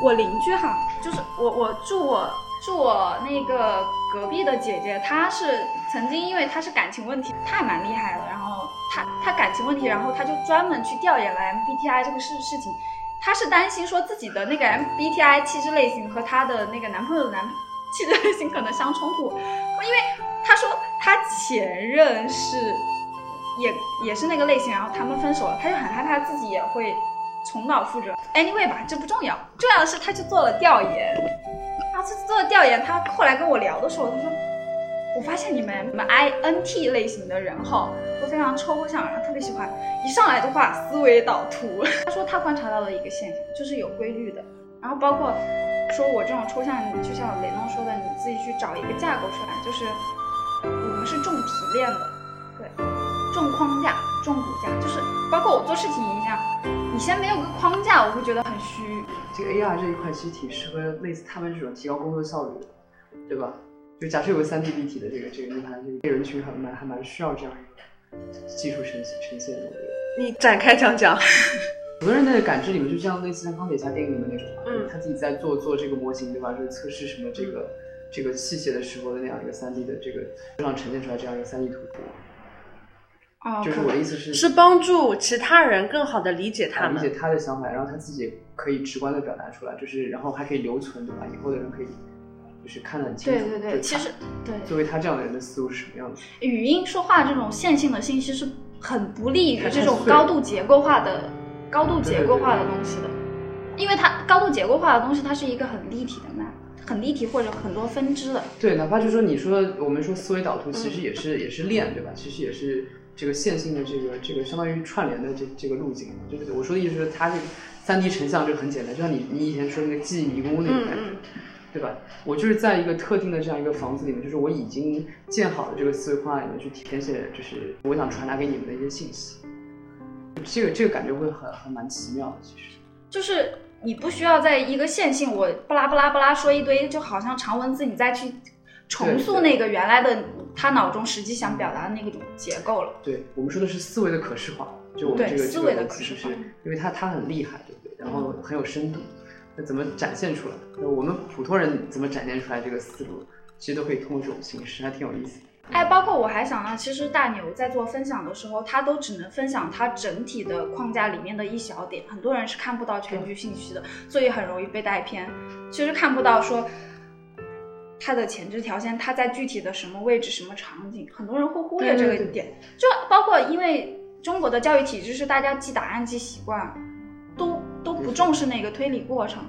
我邻居哈，就是我我住我住我那个隔壁的姐姐，她是曾经因为她是感情问题，她还蛮厉害的，然后她她感情问题，然后她就专门去调研了 MBTI 这个事事情，她是担心说自己的那个 MBTI 气质类型和她的那个男朋友的男气质类型可能相冲突，因为他说他前任是。也也是那个类型，然后他们分手了，他就很害怕自己也会重蹈覆辙。Anyway 吧，这不重要，重要的是他去做了调研，然后他做了调研，他后来跟我聊的时候，他说，我发现你们你们 INT 类型的人哈，都非常抽象，然后特别喜欢一上来就画思维导图。他说他观察到了一个现象，就是有规律的，然后包括说我这种抽象，就像雷诺说的，你自己去找一个架构出来，就是我们是重提炼的，对。重框架、重骨架，就是包括我做事情一样，你先没有个框架，我会觉得很虚。这个 AR 这一块其实挺适合类似他们这种提高工作效率的，对吧？就假设有个三 D 立体的这个这个硬盘，这个人群还蛮还蛮需要这样一个技术呈现呈现的。我觉得你展开讲讲。[LAUGHS] 很多人的感知里面，就像类似像钢铁侠电影里面那种，嗯，他自己在做做这个模型，对吧？就是测试什么这个这个器械的时候的那样一个三 D 的这个上呈现出来这样一个三 D 图图。就是我的意思是，是帮助其他人更好的理解他们，理解他的想法，然后他自己可以直观的表达出来，就是然后还可以留存，对吧？以后的人可以就是看得很清楚。对对对，其实对，作为他这样的人的思路是什么样的？语音说话这种线性的信息是很不利于这种高度结构化的、高度结构化的东西的，因为它高度结构化的东西，它是一个很立体的 map，很立体或者很多分支的。对，哪怕就说你说我们说思维导图，其实也是也是链，对吧？其实也是。这个线性的这个这个相当于串联的这这个路径，就是我说的意思是，它这个三 D 成像就很简单，就像你你以前说那个记忆迷宫那种感觉，对吧？我就是在一个特定的这样一个房子里面，就是我已经建好的这个思维框架里面去填写，就是我想传达给你们的一些信息。这个这个感觉会很很蛮奇妙的，其实。就是你不需要在一个线性，我巴拉巴拉巴拉说一堆，就好像长文字，你再去。重塑那个原来的他脑中实际想表达的那种结构了。对我们说的是思维的可视化，就我们这个这个其实是因为它它很厉害，对不对？然后很有深度，那怎么展现出来？那我们普通人怎么展现出来这个思路？其实都可以通过这种形式，还挺有意思。哎，包括我还想到，其实大牛在做分享的时候，他都只能分享他整体的框架里面的一小点，很多人是看不到全局信息的，所以很容易被带偏。其实看不到说。他的前置条件，他在具体的什么位置、什么场景，很多人会忽略这个点。就包括因为中国的教育体制是大家记答案记习惯，都都不重视那个推理过程。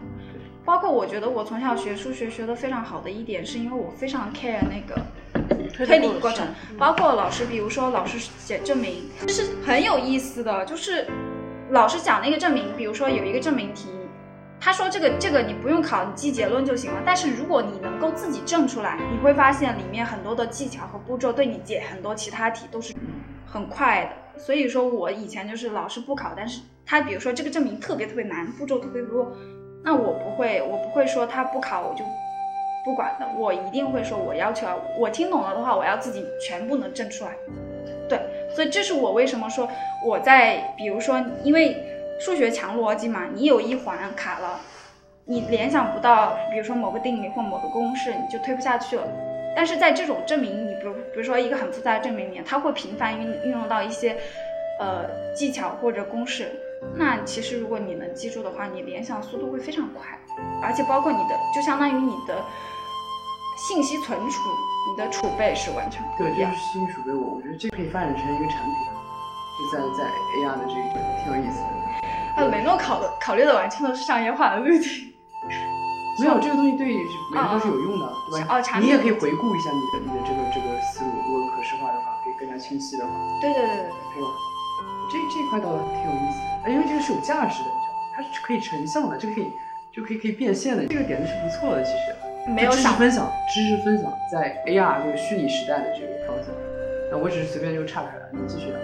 包括我觉得我从小学数学学的非常好的一点，是因为我非常 care 那个推理过程。包括老师，比如说老师写证明，就是很有意思的，就是老师讲那个证明，比如说有一个证明题。他说：“这个这个你不用考，你记结论就行了。但是如果你能够自己证出来，你会发现里面很多的技巧和步骤，对你解很多其他题都是很快的。所以说我以前就是老师不考，但是他比如说这个证明特别特别难，步骤特别多，那我不会，我不会说他不考我就不管的，我一定会说我要求我听懂了的话，我要自己全部能证出来。对，所以这是我为什么说我在比如说因为。”数学强逻辑嘛，你有一环卡了，你联想不到，比如说某个定理或某个公式，你就推不下去了。但是在这种证明，你比如比如说一个很复杂的证明里面，它会频繁运运用到一些呃技巧或者公式。那其实如果你能记住的话，你联想速度会非常快，而且包括你的，就相当于你的信息存储，你的储备是完全不一样。对，就是信息储备，我我觉得这可以发展成一个产品，就在在 AR 的这个挺有意思的。啊，雷诺考的考虑的完全都是商业化的路径。没有 [LAUGHS] 这个东西对每个人都是有用的，对吧？哦，你也可以回顾一下你的你的这个这个思路，如果可视化的话，可以更加清晰的话。对对对对，对吧？这这块倒挺有意思的，因为这个是有价值的，你知道吗？它是可以成像的，这个可以就可以可以变现的，这个点子是不错的，其实。没有知识分享，知识分享在 AR 这个虚拟时代的这个方向。那我只是随便就岔开了，你继续聊。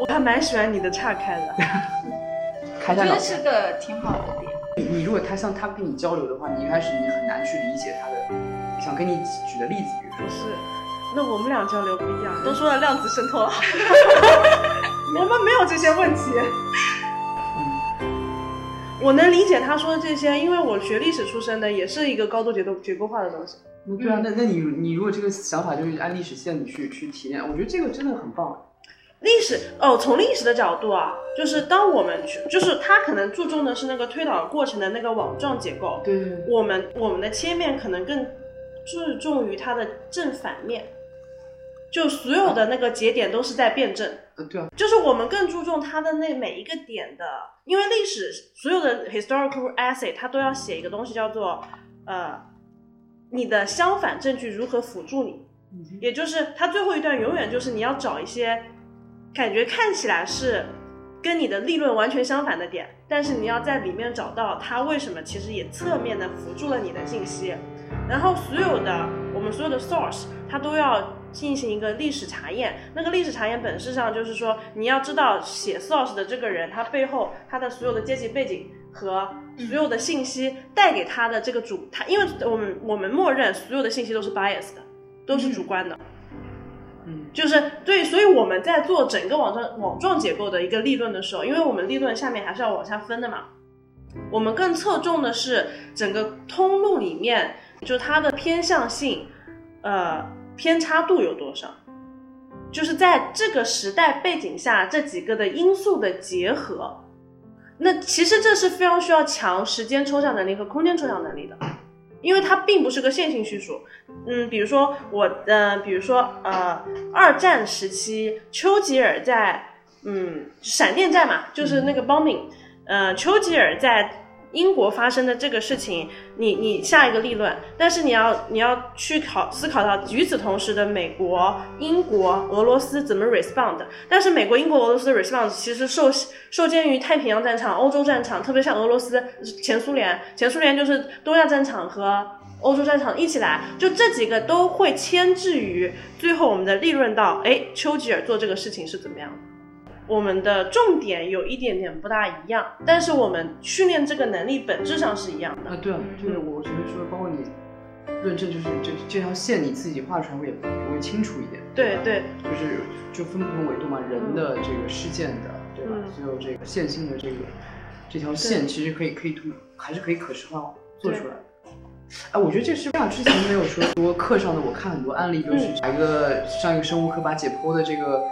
我还蛮喜欢你的岔开的。[LAUGHS] 我觉得是个挺好的点。你你如果他像他跟你交流的话，你一开始你很难去理解他的想跟你举的例子，比如说是，那我们俩交流不一样，都说了量子渗透了，[LAUGHS] 我们没有这些问题。我能理解他说的这些，因为我学历史出身的，也是一个高度结构结构化的东西。那对啊，那那你你如果这个想法就是按历史线去去体验，我觉得这个真的很棒。历史哦，从历史的角度啊，就是当我们去，就是他可能注重的是那个推导过程的那个网状结构，对，我们我们的切面可能更注重于它的正反面，就所有的那个节点都是在辩证。嗯对啊，就是我们更注重它的那每一个点的，因为历史所有的 historical essay 它都要写一个东西叫做呃，你的相反证据如何辅助你，也就是它最后一段永远就是你要找一些感觉看起来是跟你的立论完全相反的点，但是你要在里面找到它为什么其实也侧面的辅助了你的信息，然后所有的我们所有的 source 它都要进行一个历史查验。那个历史查验本质上就是说，你要知道写 source 的这个人他背后他的所有的阶级背景和所有的信息带给他的这个主他，因为我们我们默认所有的信息都是 bias 的，都是主观的。嗯，就是对，所以我们在做整个网状网状结构的一个立论的时候，因为我们立论下面还是要往下分的嘛，我们更侧重的是整个通路里面，就它的偏向性，呃，偏差度有多少，就是在这个时代背景下这几个的因素的结合，那其实这是非常需要强时间抽象能力和空间抽象能力的。因为它并不是个线性叙述，嗯，比如说我，呃，比如说，呃，二战时期，丘吉尔在，嗯，闪电战嘛，就是那个 bombing，呃，丘吉尔在英国发生的这个事情，你你下一个立论，但是你要你要去考思考到与此同时的美国、英国、俄罗斯怎么 respond，但是美国、英国、俄罗斯的 response 其实受受限于太平洋战场、欧洲战场，特别像俄罗斯、前苏联，前苏联就是东亚战场和欧洲战场一起来，就这几个都会牵制于最后我们的立论到，哎，丘吉尔做这个事情是怎么样的。我们的重点有一点点不大一样，但是我们训练这个能力本质上是一样的。啊对啊，就是我觉得说，包括你论证，就是这这条线你自己画出来会也会清楚一点？对对，就是就分不同维度嘛，人的这个事件的，对吧？嗯所有这个线性的这个这条线，其实可以可以通，还是可以可视化做出来。哎，我觉得这是为啥之前没有说说课上的，我看很多案例就是把一个上一个生物课把解剖的这个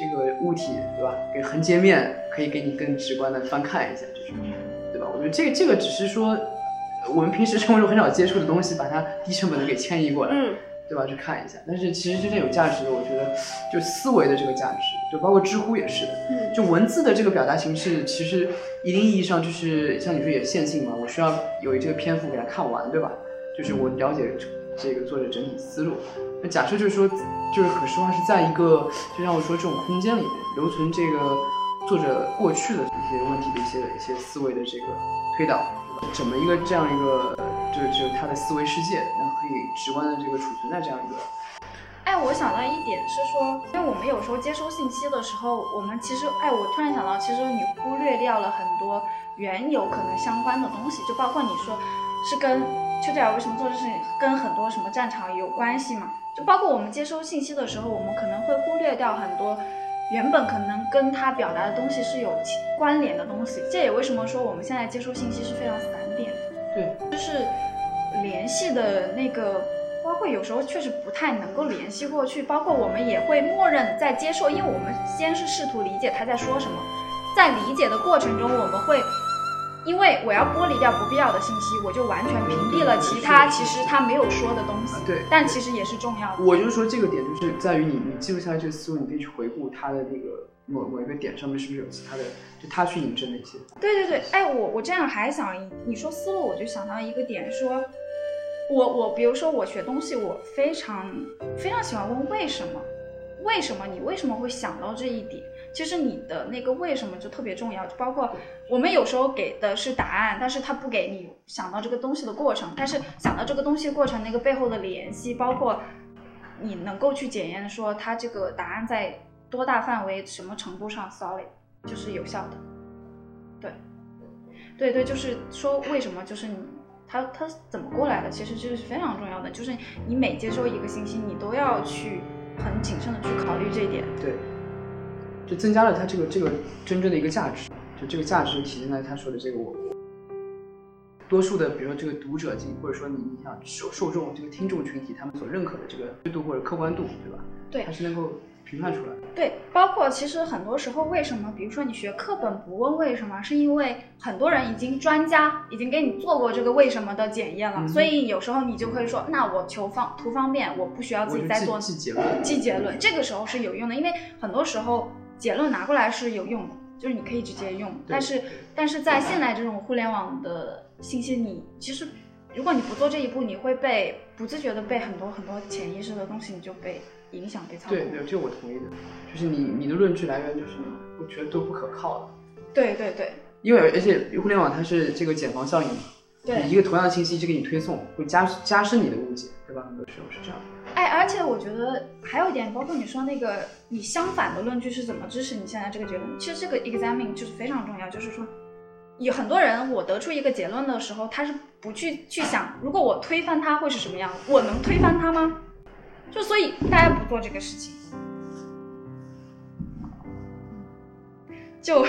这个物体，对吧？给横截面可以给你更直观的翻看一下，就是，对吧？我觉得这个这个只是说我们平时生活中很少接触的东西，把它低成本的给迁移过来。嗯，对吧？去看一下，但是其实真正有价值的，我觉得就思维的这个价值，就包括知乎也是的，嗯就文字的这个表达形式，其实一定意义上就是像你说也线性嘛，我需要有这个篇幅给它看完，对吧？就是我了解这个作者整体思路。那假设就是说，就是可视化是在一个，就像我说这种空间里面留存这个作者过去的一些问题的一些一些思维的这个推导，对吧？怎么一个这样一个，就是就是他的思维世界，然后可以直观的这个储存在这样一个。哎，我想到一点是说，因为我们有时候接收信息的时候，我们其实，哎，我突然想到，其实你忽略掉了很多原有可能相关的东西，就包括你说是跟丘吉尔为什么做这事情跟很多什么战场有关系嘛？就包括我们接收信息的时候，我们可能会忽略掉很多原本可能跟他表达的东西是有关联的东西。这也为什么说我们现在接收信息是非常散点的。对，就是联系的那个，包括有时候确实不太能够联系过去，包括我们也会默认在接受，因为我们先是试图理解他在说什么，在理解的过程中，我们会。因为我要剥离掉不必要的信息，我就完全屏蔽了其他其实他没有说的东西啊，对但其实也是重要的。我就是说这个点就是在于你你记录下来这个思路，你可以去回顾他的那个某某一个点上面是不是有其他的，就他去引证那些。对对对，哎，我我这样还想，你说思路，我就想到一个点，说，我我比如说我学东西，我非常非常喜欢问为什么，为什么你为什么会想到这一点？其实你的那个为什么就特别重要，就包括我们有时候给的是答案，但是他不给你想到这个东西的过程，但是想到这个东西过程那个背后的联系，包括你能够去检验说它这个答案在多大范围、什么程度上 solid 就是有效的。对，对对，就是说为什么就是你他他怎么过来的，其实这个是非常重要的。就是你每接收一个信息，你都要去很谨慎的去考虑这一点。对，就增加了它这个这个真正的一个价值，就这个价值体现在他说的这个我。多数的，比如说这个读者进，或者说你你想受受众这个听众群体，他们所认可的这个对度或者客观度，对吧？对还是能够评判出来的。对，包括其实很多时候，为什么，比如说你学课本不问为什么，是因为很多人已经专家已经给你做过这个为什么的检验了，嗯所以有时候你就可以说，那我求方图方便，我不需要自己再做记结论，记结论，这个时候是有用的，因为很多时候结论拿过来是有用的，就是你可以直接用。但是但是在现在这种互联网的信息，你其实如果你不做这一步，你会被不自觉的被很多很多潜意识的东西你就被影响、被操控。对对，这我同意的，就是你你的论据来源就是我觉得都不可靠的，对对对因为而且互联网它是这个茧房效应嘛，对一个同样的信息就给你推送，会加加深你的误解，对吧？很多时候是这样。哎，而且我觉得还有一点，包括你说那个你相反的论据是怎么支持你现在这个结论？其实这个 examine 就是非常重要，就是说，有很多人我得出一个结论的时候，他是不去去想，如果我推翻它会是什么样，我能推翻它吗？就所以大家不做这个事情，就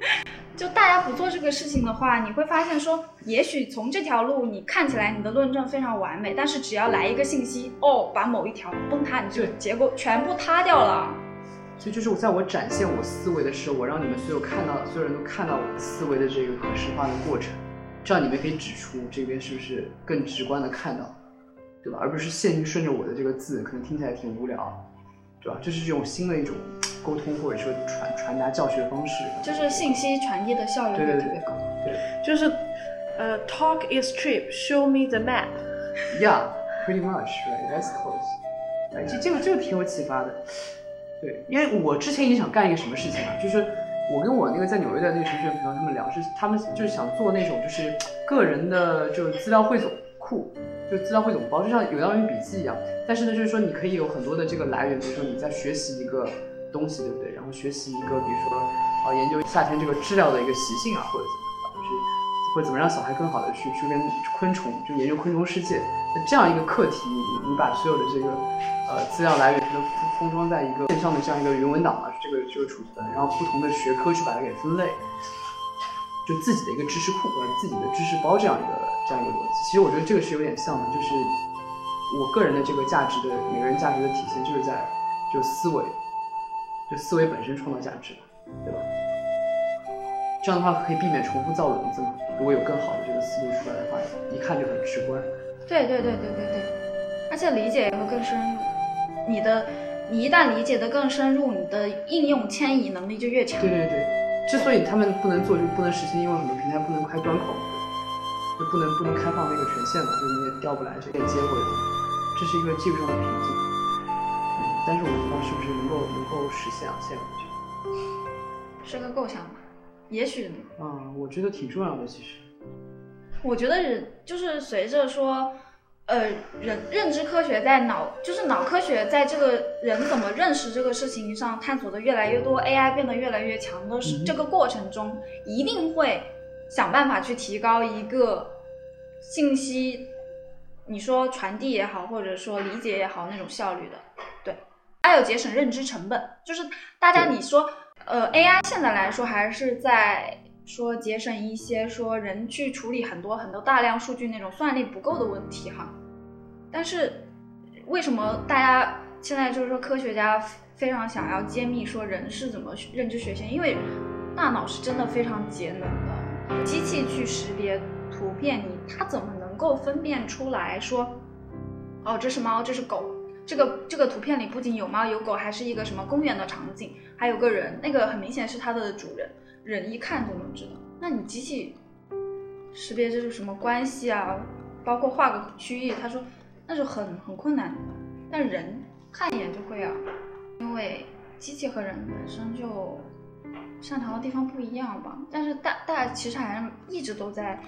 [LAUGHS] 就大家不做这个事情的话，你会发现说，也许从这条路你看起来你的论证非常完美，但是只要来一个信息，哦，把某一条崩塌，你就结构全部塌掉了。所以就是我在我展现我思维的时候，我让你们所有看到所有人都看到我思维的这个可视化的过程，这样你们可以指出这边是不是更直观的看到，对吧？而不是线于顺着我的这个字，可能听起来挺无聊，对吧？这是这种新的一种沟通或者说传传达教学方式。就是信息传递的效率对对对会特别高。就是呃，talk is cheap, show me the map。Yeah, pretty much, right? That's close. 哎，这这个这个挺有启发的。对，因为我之前也想干一个什么事情啊，就是我跟我那个在纽约的那个程序员朋友他们聊，是他们就是想做那种就是个人的就是资料汇总库，就资料汇总包，就像有道于笔记一样。但是呢，就是说你可以有很多的这个来源，比如说你在学习一个东西，对不对？然后学习一个，比如说啊研究夏天这个知了的一个习性啊，或者怎么样，就是或者怎么让小孩更好的去去跟昆虫就研究昆虫世界。那这样一个课题，你你把所有的这个呃资料来源都封封装在一个线上的这样一个云文档嘛，这个这个储存，然后不同的学科去把它给分类，就自己的一个知识库或者自己的知识包这样一个这样一个逻辑。其实我觉得这个是有点像的，就是我个人的这个价值的每个人价值的体现，就是在就思维，就思维本身创造价值，对吧？这样的话可以避免重复造轮子嘛。如果有更好的这个思路出来的话，一看就很直观。对对对对对对，而且理解也会更深入。你的，你一旦理解的更深入，你的应用迁移能力就越强。对对对，之所以他们不能做，就不能实现，因为很多平台不能开端口，就不能不能开放那个权限嘛，就你也调不来这个链接或者怎么，这是一个技术上的瓶颈。但是我不知道是不是能够能够实现啊？现在我觉得，是个构想吧，也许啊、我觉得挺重要的，其实。我觉得人就是随着说，呃，人认知科学在脑，就是脑科学在这个人怎么认识这个事情上探索的越来越多，AI 变得越来越强的是、这个过程中，一定会想办法去提高一个信息，你说传递也好，或者说理解也好那种效率的，对，还有节省认知成本，就是大家你说，呃，AI 现在来说还是在。说节省一些说人去处理很多很多大量数据那种算力不够的问题哈，但是为什么大家现在就是说科学家非常想要揭秘说人是怎么认知学习？因为大脑是真的非常节能的，机器去识别图片，你它怎么能够分辨出来说，哦这是猫，这是狗？这个这个图片里不仅有猫有狗，还是一个什么公园的场景，还有个人，那个很明显是它的主人。人一看就能知道。那你机器识别这是什么关系啊？包括画个区域，他说那是很很困难的。但人看一眼就会啊，因为机器和人本身就擅长的地方不一样吧。但是大大家其实还是一直都在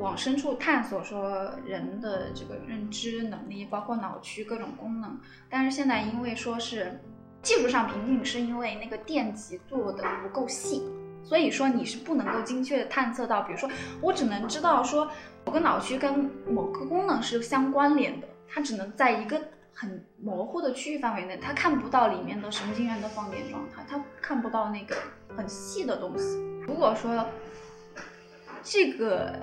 往深处探索，说人的这个认知能力，包括脑区各种功能。但是现在因为说是技术上瓶颈，是因为那个电极做的不够细。所以说你是不能够精确的探测到，比如说我只能知道说某个脑区跟某个功能是相关联的，它只能在一个很模糊的区域范围内，它看不到里面的神经元的放电状态，它看不到那个很细的东西。如果说这个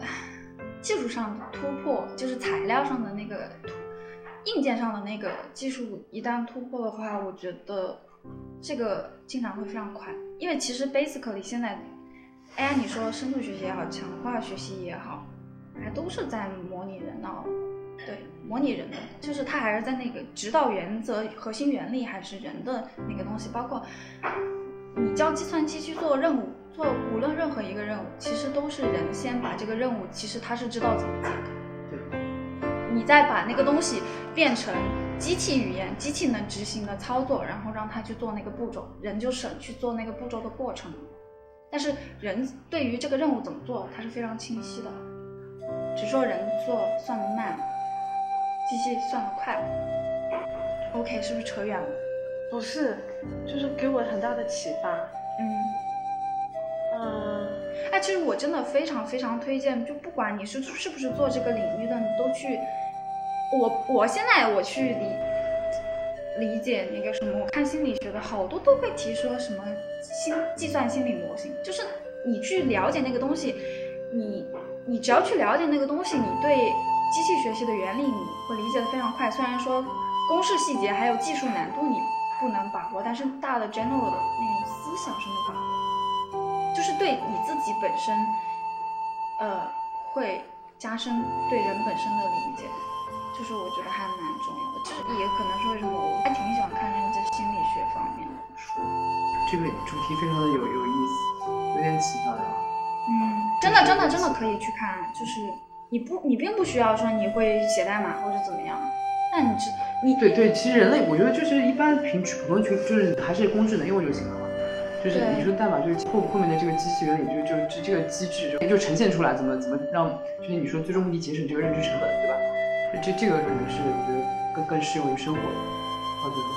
技术上的突破，就是材料上的那个突硬件上的那个技术一旦突破的话，我觉得这个进展会非常快。因为其实 basically 现在，AI 你说深度学习也好，强化学习也好，还都是在模拟人脑，对，模拟人的，就是它还是在那个指导原则、核心原理还是人的那个东西，包括你教计算机去做任务，做无论任何一个任务，其实都是人先把这个任务，其实他是知道怎么解的。对，你再把那个东西变成机器语言，机器能执行的操作，然后让他去做那个步骤，人就省去做那个步骤的过程。但是人对于这个任务怎么做，他是非常清晰的，只说人做算得慢，机器算得快。OK，是不是扯远了？不是，就是给我很大的启发。嗯。哎，其实我真的非常非常推荐，就不管你是是不是做这个领域的，你都去。我我现在我去理理解那个什么，我看心理学的好多都会提说什么心计算心理模型，就是你去了解那个东西，你你只要去了解那个东西，你对机器学习的原理你会理解的非常快。虽然说公式细节还有技术难度你不能把握，但是大的 general 的那种思想是能把握，就是对你自己本身，呃，会加深对人本身的理解。就是我觉得还蛮重要的，就是也可能是为什么我还挺喜欢看认知心理学方面的书。这个主题非常的有有意思，有点启发的啊。嗯，真的真的真的可以去看，就是你不你并不需要说你会写代码或者怎么样，那你知你对对，其实人类我觉得就是一般平普通群就是还是工具能用就行了嘛。就是你说代码就是后后面的这个机器原理，就就就这个机制就就呈现出来，怎么怎么让就是你说最终目的节省这个认知成本，对吧？这这个可能是我觉得更更适用于生活的。到最后，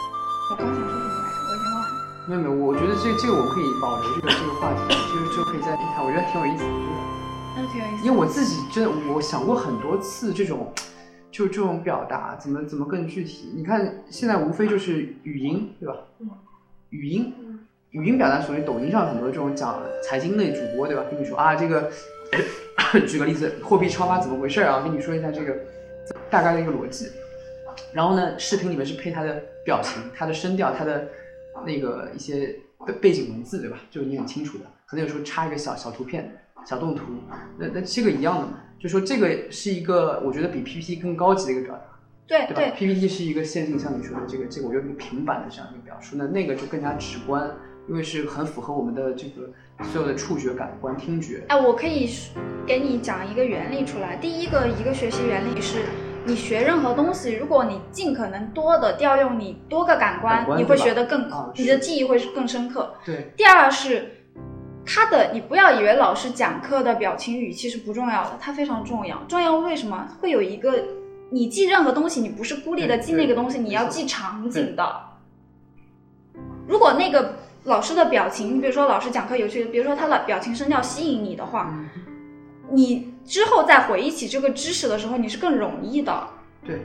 我刚想说什么来着，我已经忘了。没有没有，我觉得这这个我们可以保留这个这个话题，就是就可以再去看，我觉得挺有意思的，真的。那挺有意思。因为我自己真的，我想过很多次这种，就这种表达怎么怎么更具体。你看现在无非就是语音，对吧？嗯语音，语音表达，属于抖音上很多这种讲财经类主播，对吧？跟你说啊，这个，[COUGHS] 举个例子，货币超发怎么回事啊？跟你说一下这个大概的一个逻辑。然后呢，视频里面是配他的表情、他的声调、他的那个一些背背景文字，对吧？就是你很清楚的。可能有时候插一个小小图片、小动图，那那这个一样的嘛？就说这个是一个，我觉得比 PPT 更高级的一个表达。对吧对对，？PPT 是一个线性，像你说的这个这个，我用一个平板的这样一个表述，那那个就更加直观，因为是很符合我们的这个所有的触觉、感官、听觉。哎，我可以给你讲一个原理出来。第一个一个学习原理是，你学任何东西，如果你尽可能多的调用你多个感官，感官你会学得更，啊你的记忆会是更深刻。对，第二是，他的你不要以为老师讲课的表情语气是不重要的，它非常重要。重要为什么？会有一个你记任何东西，你不是孤立的记那个东西，你要记场景的。如果那个老师的表情，比如说老师讲课有趣，比如说他的表情声调吸引你的话，嗯，你之后再回忆起这个知识的时候，你是更容易的。对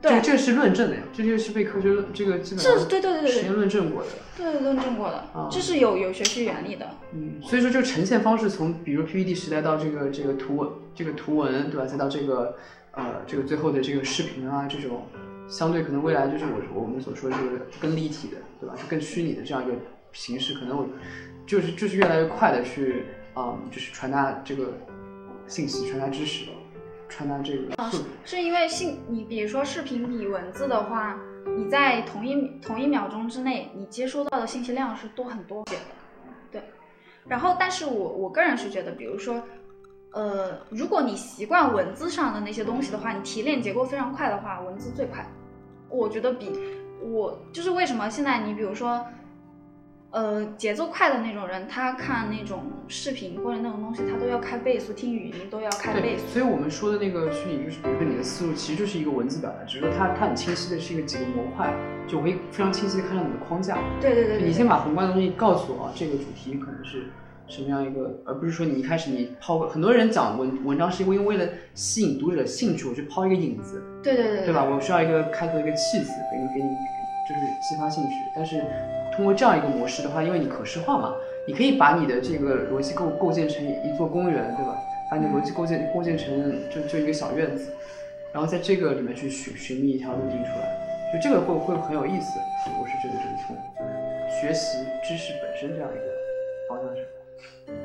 对，对这个是论证的呀，这些是被科学论这个基本上是，对对对实验论证过的。对，论证过的啊，这是有有学习原理的。嗯，所以说这个呈现方式从比如 PPT 时代到这个这个图文这个图文对吧，再到这个呃这个最后的这个视频啊这种，相对可能未来就是我我们所说的这个更立体的对吧，就更虚拟的这样一个形式，可能我就是就是越来越快的去嗯就是传达这个信息，传达知识，传达这个速度。是因为信你比如说视频比文字的话，你在同一同一秒钟之内，你接收到的信息量是多很多些的，对。然后，但是我我个人是觉得，比如说，呃，如果你习惯文字上的那些东西的话，你提炼结构非常快的话，文字最快。我觉得比我就是为什么现在你比如说，呃，节奏快的那种人，他看那种视频或者那种东西，他都要开倍速，听语音都要开倍，速。所以我们说的那个虚拟，就是比如说你的思路其实就是一个文字表达，只是说它它很清晰的是一个几个模块，就我可以非常清晰的看到你的框架。对对对。你先把宏观的东西告诉我啊，这个主题可能是什么样一个，而不是说你一开始你抛个，很多人讲文文章是因为为了吸引读者兴趣，我去抛一个引子，对对对对吧？我需要一个开头一个气词，给你给你就是激发兴趣。但是通过这样一个模式的话，因为你可视化嘛，你可以把你的这个逻辑构构建成一座公园，对吧？把你的逻辑构建构建成就就一个小院子，然后在这个里面去寻寻觅一条路径出来，就这个会会很有意思。我是觉得这是从学习知识本身这样一个方向上。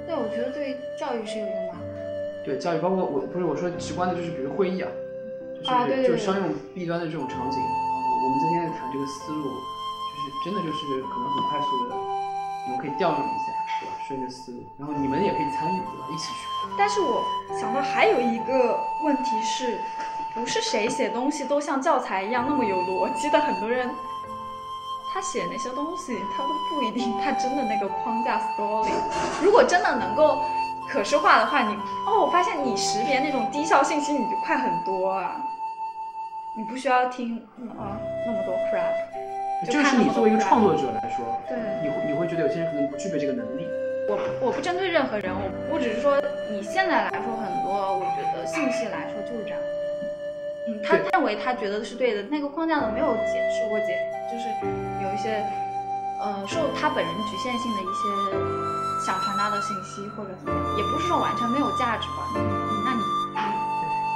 对，我觉得对教育是有用的。对教育，包括我不是我说直观的，就是比如会议啊，就是、就是商用弊端的这种场景，啊我们今天在谈这个思路，真的就是可能很快速的，你们可以调用一下，对吧？顺着思路，然后你们也可以参与，对吧？一起去。但是我想到还有一个问题是，不是谁写东西都像教材一样那么有逻辑的，很多人。他写那些东西，他都不一定他真的那个框架 story。如果真的能够可视化的话，你哦，我发现你识别那种低效信息你就快很多啊，你不需要听啊那么多 crap。就这个是你作为一个创作者来说，对你会你会觉得有些人可能不具备这个能力。我我不针对任何人，我我只是说你现在来说很多，我觉得信息来说就是这样。嗯，他认为他觉得是对的，那个框架呢没有解释或解，就是有一些呃受他本人局限性的一些想传达的信息或者怎么样，也不是说完全没有价值吧。嗯那你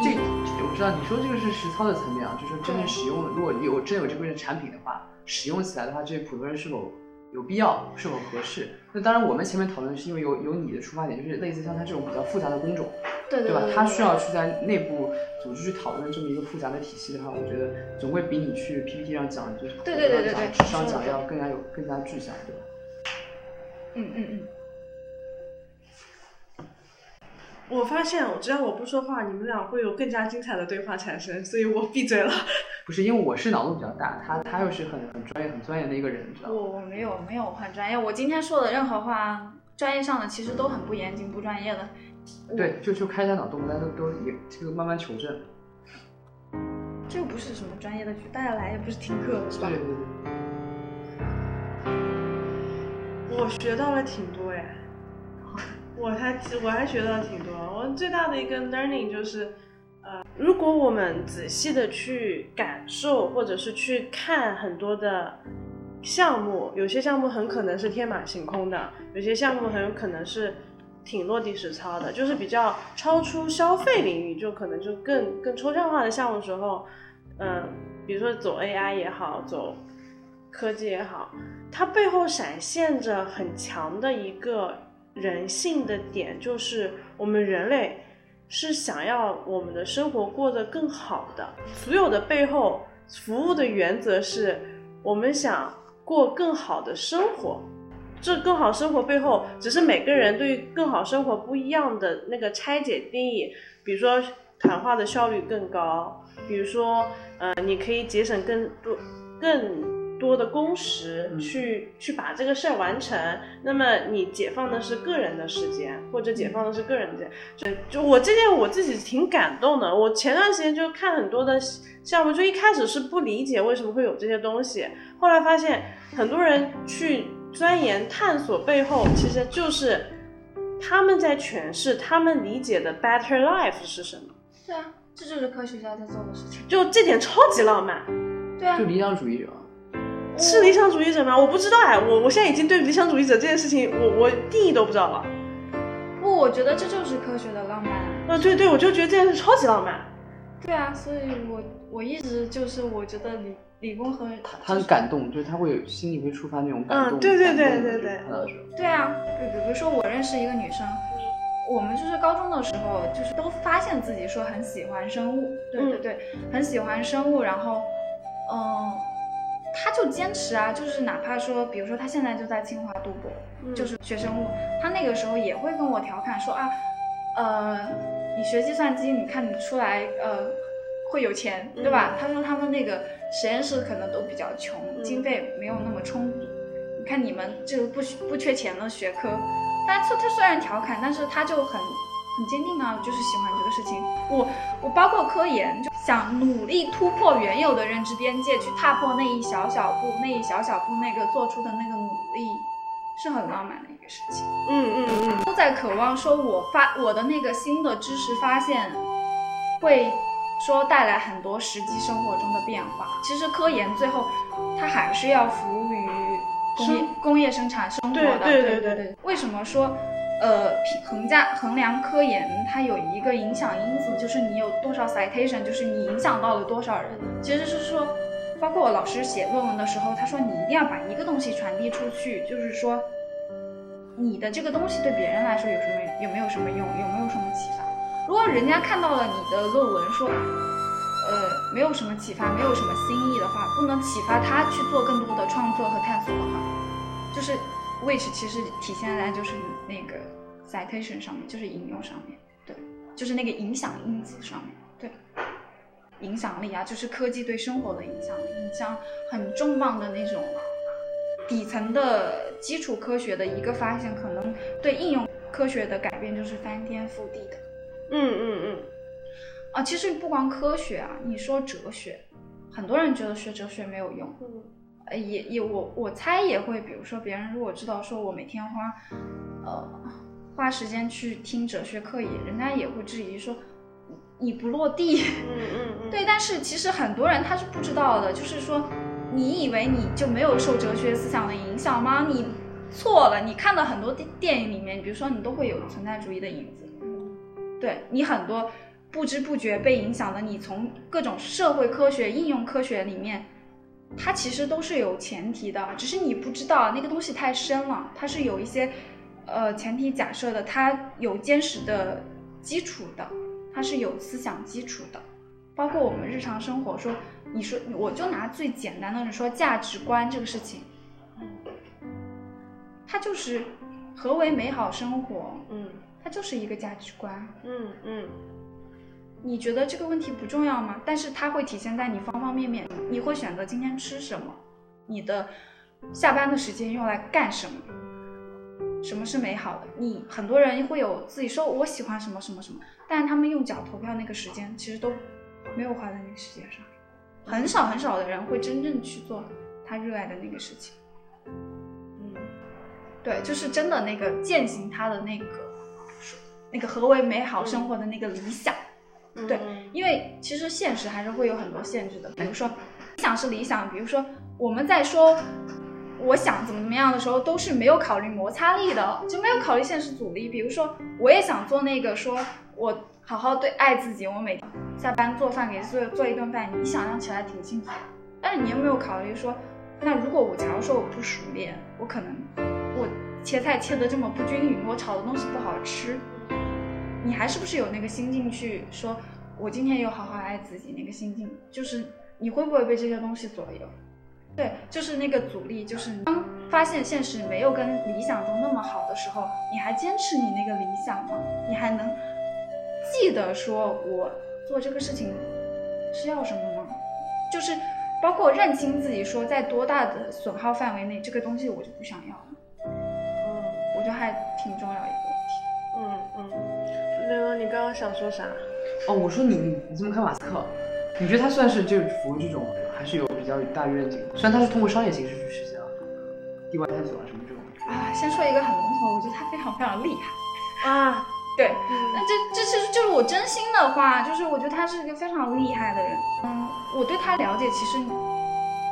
这这我知道你说这个是实操的层面啊，就是真正使用，如果有真有这个产品的话，使用起来的话，这些普通人是否有必要，是否合适？那当然，我们前面讨论是因为有有你的出发点，就是类似像它这种比较复杂的工种，对对吧？对它需要去在内部组织去讨论这么一个复杂的体系的话，我觉得总会比你去 PPT 上讲，就是对对对对对纸上讲要更加有更加具象，对吧？嗯嗯嗯，我发现，只要我不说话，你们俩会有更加精彩的对话产生，所以我闭嘴了。[LAUGHS] 不是因为我是脑洞比较大，他他又是很很专业很钻研的一个人，你知道吗？我我没有没有很专业，我今天说的任何话，专业上的其实都很不严谨不专业的。对，就就开一下脑洞，大家都都也这个慢慢求证。这又不是什么专业的局，大家来也不是听课是吧对？对对。我学到了挺多哎，我还我还学到挺多。我最大的一个 learning 就是，呃，如果我们仔细的去感受或者是去看很多的项目，有些项目很可能是天马行空的，有些项目很有可能是挺落地实操的，就是比较超出消费领域，就可能就更更抽象化的项目时候，嗯、比如说走 AI 也好，走科技也好，它背后闪现着很强的一个人性的点，就是我们人类是想要我们的生活过得更好的。所有的背后服务的原则是我们想过更好的生活。这更好生活背后，只是每个人对于更好生活不一样的那个拆解定义。比如说，谈话的效率更高，比如说，呃，你可以节省更多、更多的工时嗯去、去把这个事儿完成。那么你解放的是个人的时间，或者解放的是个人的就就我这件我自己挺感动的。我前段时间就看很多的项目，就一开始是不理解为什么会有这些东西，后来发现很多人去钻研探索背后，其实就是他们在诠释他们理解的 better life 是什么。对啊，这就是科学家在做的事情。就这点超级浪漫，对啊就，理想主义者。是理想主义者吗？我不知道哎，我我现在已经对理想主义者这件事情，我我定义都不知道了。不，我觉得这就是科学的浪漫。啊，对对，我就觉得这件事超级浪漫。对啊，所以我我一直就是我觉得理理工和他他很感动，就是他会有心里会触发那种感动。嗯对对对对对对啊，比比如说我认识一个女生，我们就是高中的时候，就是都发现自己说很喜欢生物，对对对，很喜欢生物，然后，嗯，她就坚持啊，就是哪怕说，比如说他现在就在清华读博，嗯就是学生物，他那个时候也会跟我调侃说啊，呃，你学计算机，你看你出来，呃，会有钱，对吧？他说他们那个实验室可能都比较穷，嗯经费没有那么充足。你看你们这个不不缺钱的学科，但他他虽然调侃，但是他就很很坚定啊，就是喜欢这个事情。我我包括科研，就想努力突破原有的认知边界，去踏破那一小小步，那一小小步那个做出的那个努力，是很浪漫的一个事情。嗯嗯嗯，都在渴望说，我发我的那个新的知识发现会说带来很多实际生活中的变化。其实科研最后它还是要服务于工业生工业生产生活的。对对对对对为什么说呃评衡价衡量科研它有一个影响因子，就是你有多少 citation，就是你影响到了多少人。其实是说。包括我老师写论文的时候，他说你一定要把一个东西传递出去，就是说你的这个东西对别人来说有什么有没有什么用，有没有什么启发？如果人家看到了你的论文说，呃，没有什么启发，没有什么新意的话，不能启发他去做更多的创作和探索的话，就是 which 其实体现在就是那个 citation 上面，就是引用上面，对，就是那个影响因子上面，对。影响力啊，就是科技对生活的影响力，你像很重磅的那种底层的基础科学的一个发现，可能对应用科学的改变就是翻天覆地的。嗯嗯嗯，啊，其实不光科学啊，你说哲学，很多人觉得学哲学没有用，嗯呃，也也我我猜也会，比如说别人如果知道说我每天花呃花时间去听哲学课，也人家也会质疑说你不落地。[LAUGHS] 嗯嗯嗯，对，但是其实很多人他是不知道的，就是说，你以为你就没有受哲学思想的影响吗？你错了，你看到很多电电影里面，比如说你都会有存在主义的影子，对你很多不知不觉被影响的，你从各种社会科学、应用科学里面，它其实都是有前提的，只是你不知道那个东西太深了，它是有一些呃前提假设的，它有坚实的基础的，它是有思想基础的。包括我们日常生活说，你说我就拿最简单的，你说价值观这个事情，它就是何为美好生活，嗯它就是一个价值观。嗯嗯你觉得这个问题不重要吗？但是它会体现在你方方面面，你会选择今天吃什么，你的下班的时间用来干什么，什么是美好的？你很多人会有自己说我喜欢什么什么什么，但是他们用脚投票那个时间其实都没有花在那个世界上，很少很少的人会真正去做他热爱的那个事情。嗯对，就是真的那个践行他的那个那个何为美好生活的那个理想。对因为其实现实还是会有很多限制的，比如说理想是理想，比如说我们在说我想怎么怎么样的时候，都是没有考虑摩擦力的，就没有考虑现实阻力。比如说我也想做那个，说我好好对爱自己，我每天下班做饭给自己做一顿饭，你想象起来挺幸福。但是你有没有考虑说，那如果我假如说我不熟练，我可能我切菜切得这么不均匀，我炒的东西不好吃，你还是不是有那个心境去说，我今天有好好爱自己那个心境，就是你会不会被这些东西左右？对，就是那个阻力，就是当发现现实没有跟理想中那么好的时候，你还坚持你那个理想吗？你还能记得说我做这个事情是要什么吗？就是包括认清自己，说在多大的损耗范围内，这个东西我就不想要了，嗯我觉得还挺重要嗯，刘刘，你刚刚想说啥？哦，我说你你你这么看马斯克，你觉得他算是就是符合这种，还是有比较大愿景？虽然他是通过商业形式去实现了地外探索啊什么这种。啊，先说一个很笼统，我觉得他非常非常厉害。啊，对，嗯那这这是就是我真心的话，就是我觉得他是一个非常厉害的人。嗯，我对他了解，其实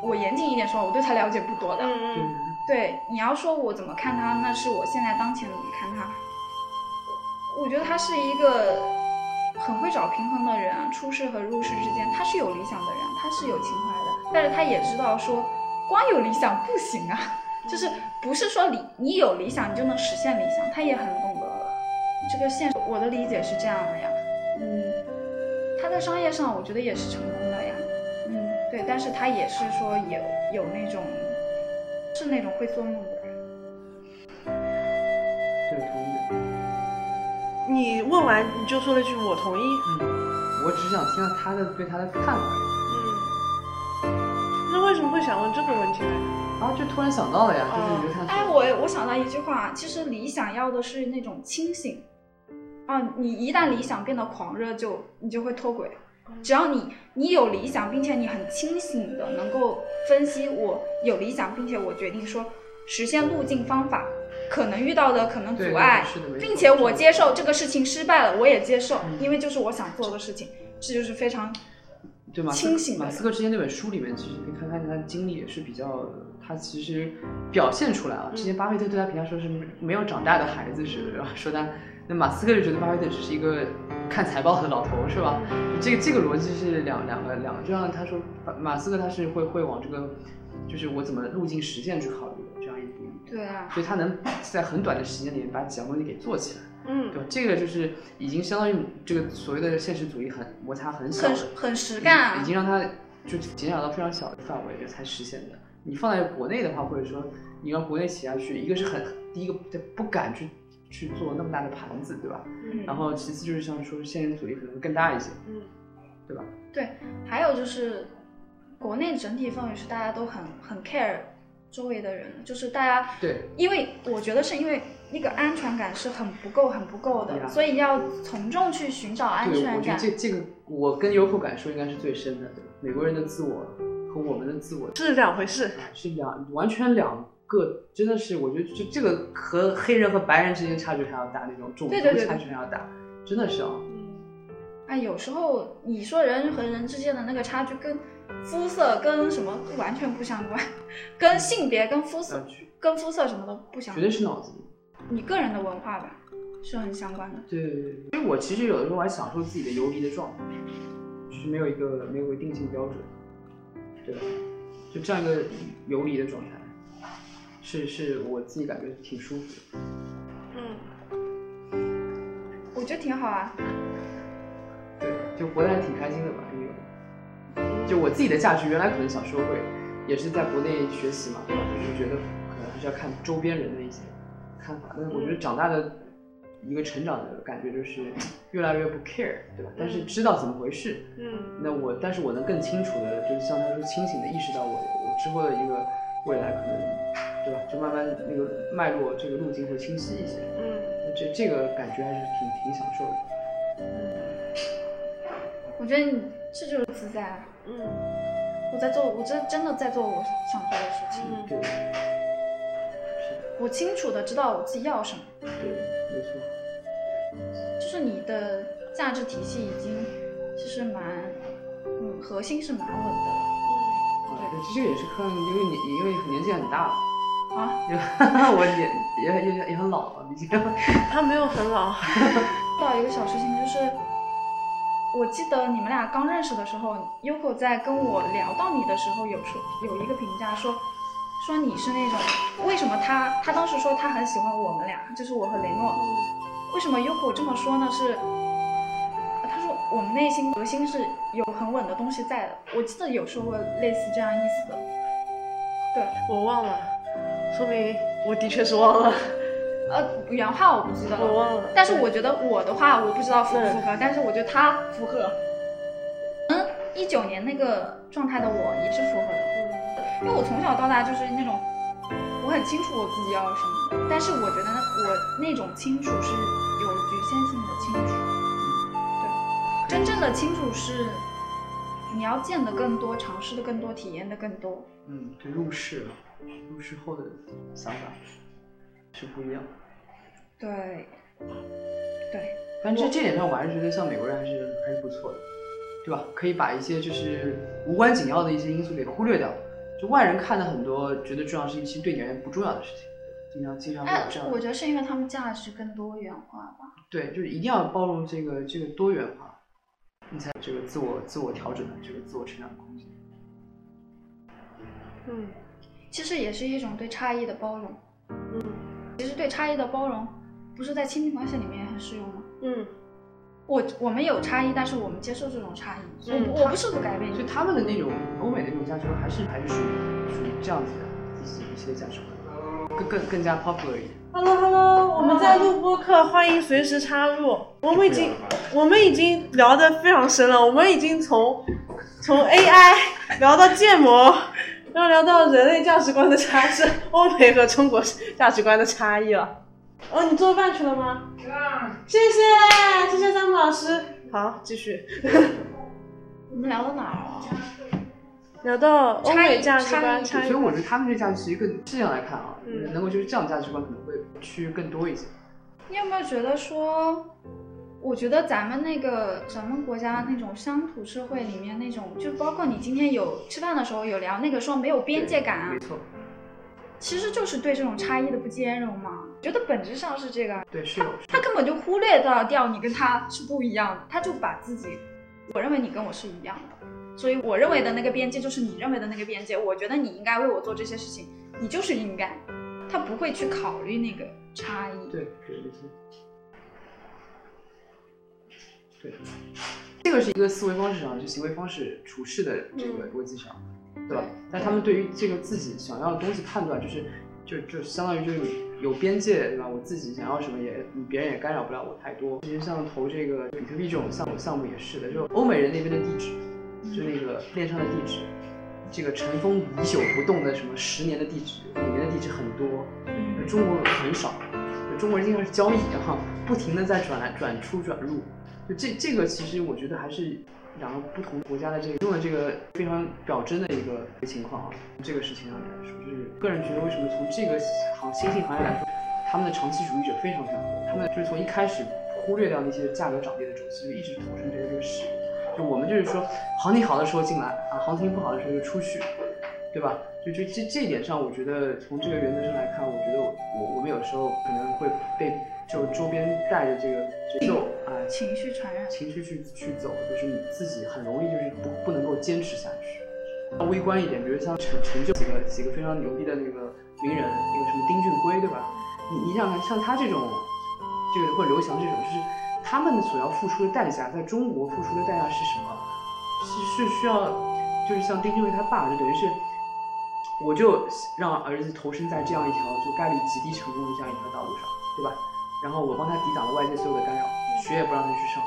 我严谨一点说，我对他了解不多的。嗯嗯嗯，对，你要说我怎么看他，那是我现在当前怎么看他。我觉得他是一个很会找平衡的人啊，出世和入世之间，他是有理想的人，他是有情怀的，但是他也知道说，光有理想不行啊，就是不是说理你有理想你就能实现理想，他也很懂得这个现实。我的理解是这样的呀，嗯，他在商业上我觉得也是成功的呀，嗯，对，但是他也是说有有那种是那种会做梦的你问完你就说了一句我同意。嗯，我只想听到他的对他的看法。嗯，那为什么会想问这个问题呢？然后就突然想到了呀，就是你就看。哎，我我想到一句话，其实理想要的是那种清醒。啊，你一旦理想变得狂热就，你就会脱轨。只要你你有理想，并且你很清醒的能够分析我有理想，并且我决定说实现路径方法，可能遇到的可能阻碍并且我接受这个事情失败了，我也接受，嗯因为就是我想做的事情，这就是非常对马斯清醒的马斯克之前那本书里面，其实可以看看他的经历也是比较，他其实表现出来了。之前巴菲特对他评价说是没有长大的孩子似的？说他那马斯克就觉得巴菲特只是一个看财报的老头，是吧？这个这个逻辑是两两个两个，就像他说马马斯克他是会会往这个，就是我怎么路径实践去考虑的对啊，所以他能在很短的时间里面把几样东西给做起来。嗯对吧？这个就是已经相当于这个所谓的现实主义很摩擦很小很的，很实干啊已经让它就减少到非常小的范围才实现的。你放在国内的话，或者说你让国内企业家去，一个是很第一个他不敢去去做那么大的盘子，对吧？嗯然后其次就是像说现实主义可能会更大一些，嗯对吧？对，还有就是国内整体氛围是大家都很很 care 周围的人，就是大家对，因为我觉得是因为那个安全感是很不够、很不够的，所以要从众去寻找安全感。我觉得这这个我跟优酷感受应该是最深的，对吧？美国人的自我和我们的自我是两回事。是两完全两个，真的是我觉得就这个和黑人和白人之间差距还要大，那种种对对对对族差距还要大，真的是啊。嗯，哎，有时候你说人和人之间的那个差距跟肤色跟什么完全不相关，跟性别、跟肤色跟肤色什么都不相关绝对。是脑子里。你个人的文化吧，是很相关的。对对对，对因为我其实有的时候还享受自己的游离的状态，就是没有一个没有一个定性标准，对吧？就这样一个游离的状态，是是我自己感觉挺舒服的。嗯，我觉得挺好啊。对，就活得还挺开心的吧，因为就我自己的价值，原来可能小时候会也是在国内学习嘛，对吧？就是觉得可能还是要看周边人的一些看法，但是我觉得长大的一个成长的感觉就是越来越不 care，对吧？但是知道怎么回事，嗯，那我但是我能更清楚的，就是像他说清醒的意识到我我之后的一个未来可能，对吧？就慢慢那个脉络这个路径会清晰一些，嗯，那这这个感觉还是挺挺享受的。我觉得你这就是自在啊。嗯，我在做，我真真的在做我想做的事情。嗯对，我清楚的知道我自己要什么，对，没错。就是你的价值体系已经其实蛮，嗯，核心是蛮稳的了。嗯，对，这个也是看，因为你因为年纪很大了，啊，哈 [LAUGHS] 哈我也也也也很老了，毕竟。他没有很老。[LAUGHS] 到一个小事情就是，我记得你们俩刚认识的时候，Yoko 在跟我聊到你的时候，有说有一个评价说，说你是那种为什么他他当时说他很喜欢我们俩，就是我和雷诺，为什么 Yoko 这么说呢？是他说我们内心核心是有很稳的东西在的，我记得有说过类似这样意思的，对，我忘了，说明我的确是忘了，呃，原话我不记得了，我忘了。但是我觉得我的话，我不知道符不符合，但是我觉得他符合。嗯，一九年那个状态的我也是符合的，因为我从小到大就是那种，我很清楚我自己要什么，但是我觉得呢，我那种清楚是有局限性的清楚。对，真正的清楚是你要见的更多，尝试的更多，体验的更多。嗯，对，入世了，入世后的想法是不一样。对，对，但这这点上，我还是觉得像美国人还是还是不错的，对吧？可以把一些就是无关紧要的一些因素给忽略掉。就外人看的很多，觉得重要事情，其实对你而言不重要的事情，经常经常会有哎这样，的。我觉得是因为他们价值更多元化吧。对，就是一定要包容这个这个多元化，你才有这个自我自我调整的这个自我成长的空间。嗯其实也是一种对差异的包容。嗯其实对差异的包容，不是在亲密关系里面也很适用吗？嗯我我们有差异，但是我们接受这种差异。嗯我我不试图改变所以。他们的那种欧美的那种价值观，还是还是属于属于这样子的一些一些价值观，更更更加 popular 一点。，Hello Hello，我们在录播课，欢迎随时插入。我们已经我们已经聊得非常深了，我们已经从从 AI 聊到建模，然后聊到人类价值观的差是，欧美和中国价值观的差异了。哦，你做饭去了吗？谢谢，谢谢三木老师。好，继续。我们聊到哪儿了？聊到欧美价值观差差异，所以我觉得他们这个价值其实更这样来看啊，嗯能够就是这样价值观可能会趋于更多一些。你有没有觉得说，我觉得咱们那个咱们国家那种乡土社会里面那种，就包括你今天有吃饭的时候有聊那个说没有边界感啊没，错，其实就是对这种差异的不兼容嘛。觉得本质上是这个，对，是有。他根本就忽略到掉你跟他是不一样的，他就把自己，我认为你跟我是一样的，所以我认为的那个边界就是你认为的那个边界，我觉得你应该为我做这些事情，你就是应该，他不会去考虑那个差异。对对对这个是一个思维方式上，就行为方式、处事的这个逻辑上，对吧？但他们对于这个自己想要的东西判断，就是就就相当于就是有边界，对吧？我自己想要什么也别人也干扰不了我太多。其实像投这个比特币这种项目项目也是的，就欧美人那边的地址，就那个链上的地址。这个尘封已久不动的什么十年的地址，五年的地址很多，嗯中国很少，中国人经常是交易，然后不停的在转来转出转入，这这个其实我觉得还是两个不同国家的这个用的这个非常表征的一个情况啊。这个事情上面来说，就是个人觉得为什么从这个行新兴行业来说，他们的长期主义者非常非常多，他们就是从一开始忽略掉那些价格涨跌的周期，就一直投身这个这个事。就我们就是说，行情好的时候进来啊，行情不好的时候就出去，对吧？就就这这一点上，我觉得从这个原则上来看，我觉得我我我们有时候可能会被就周边带着这个节奏、情绪传染。情绪去去走，就是你自己很容易就是不不能够坚持下去。微观一点，比如像成成就几个几个非常牛逼的那个名人，那个什么丁俊晖，对吧？你你想看，像他这种，这个或刘翔这种，就是他们所要付出的代价，在中国付出的代价是什么？是是需要，就是像丁俊晖他爸，就等于是，我就让儿子投身在这样一条就概率极低成功的这样一条道路上，对吧？然后我帮他抵挡了外界所有的干扰，学也不让他去上，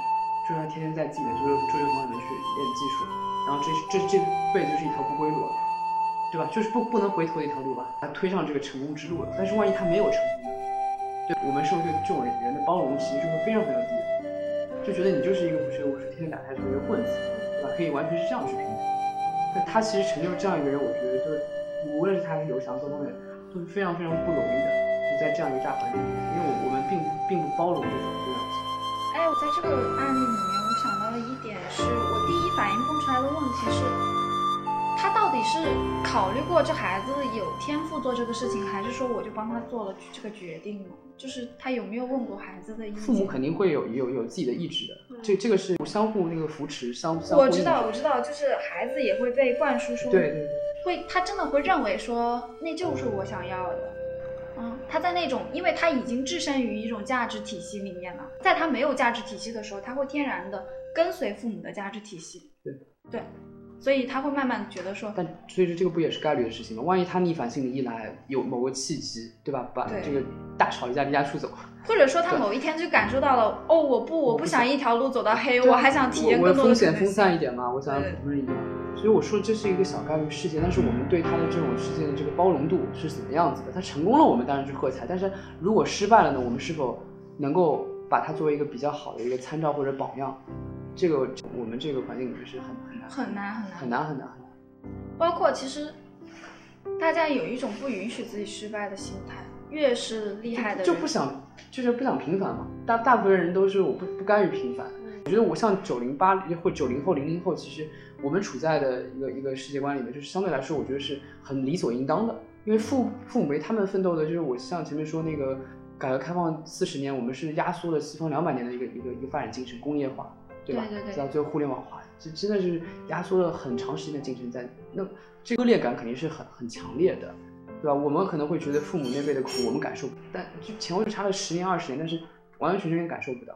就让他天天在自己的桌游桌游房里面去练技术，然后这这这辈子就是一条不归路了，对吧？就是不不能回头的一条路吧，他推上这个成功之路了。但是万一他没有成功呢？对我们社会对这种人的包容其实就会非常非常低，就觉得你就是一个不学无术、天天打台球的一个混子，对吧？可以完全是这样去评价。但他其实成就这样一个人，我觉得无论是他还是刘翔各方面都是非常非常不容易的，就在这样一个大环境里面，因为我我们并不并不包容这种多样性。哎，我在这个案例里面，我想到了一点，是我第一反应蹦出来的问题是，他到底是考虑过这孩子有天赋做这个事情，还是说我就帮他做了这个决定呢？就是他有没有问过孩子的意见？父母肯定会有有有自己的意志的，这这个是相互那个扶持，相相互我知道，我知道，就是孩子也会被灌输说，对对对。会他真的会认为说那就是我想要的。嗯，他在那种，因为他已经置身于一种价值体系里面了，在他没有价值体系的时候，他会天然的跟随父母的价值体系。对，对，所以他会慢慢觉得说，但所以说这个不也是概率的事情吗？万一他逆反心理一来，有某个契机，对吧？把这个大吵一架离家出走，或者说他某一天就感受到了，哦，我不，我不想一条路走到黑，我还想体验更多的我风险分。散一点嘛，我想要普通人一样。所以我说这是一个小概率事件，但是我们对他的这种事件的这个包容度是怎么样子的？他成功了，我们当然是喝彩；但是如果失败了呢，我们是否能够把它作为一个比较好的一个参照或者榜样？这个我们这个环境里面是很很难很难很难很难很难很难。包括其实大家有一种不允许自己失败的心态，越是厉害的人就不想，就是不想平凡嘛。大大部分人都是我不不甘于平凡。我觉得我像九零八或九零后、零零后，其实我们处在的一个一个世界观里面，就是相对来说，我觉得是很理所应当的。因为父父母为他们奋斗的，就是我像前面说那个改革开放四十年，我们是压缩了西方两百年的一个一个一个发展进程，工业化，对吧？对对对到最后互联网化，这真的是压缩了很长时间的进程在。那这个割裂感肯定是很很强烈的。对吧？我们可能会觉得父母那辈的苦我们感受不，但就前后就差了十年二十年，但是完完全全感受不到，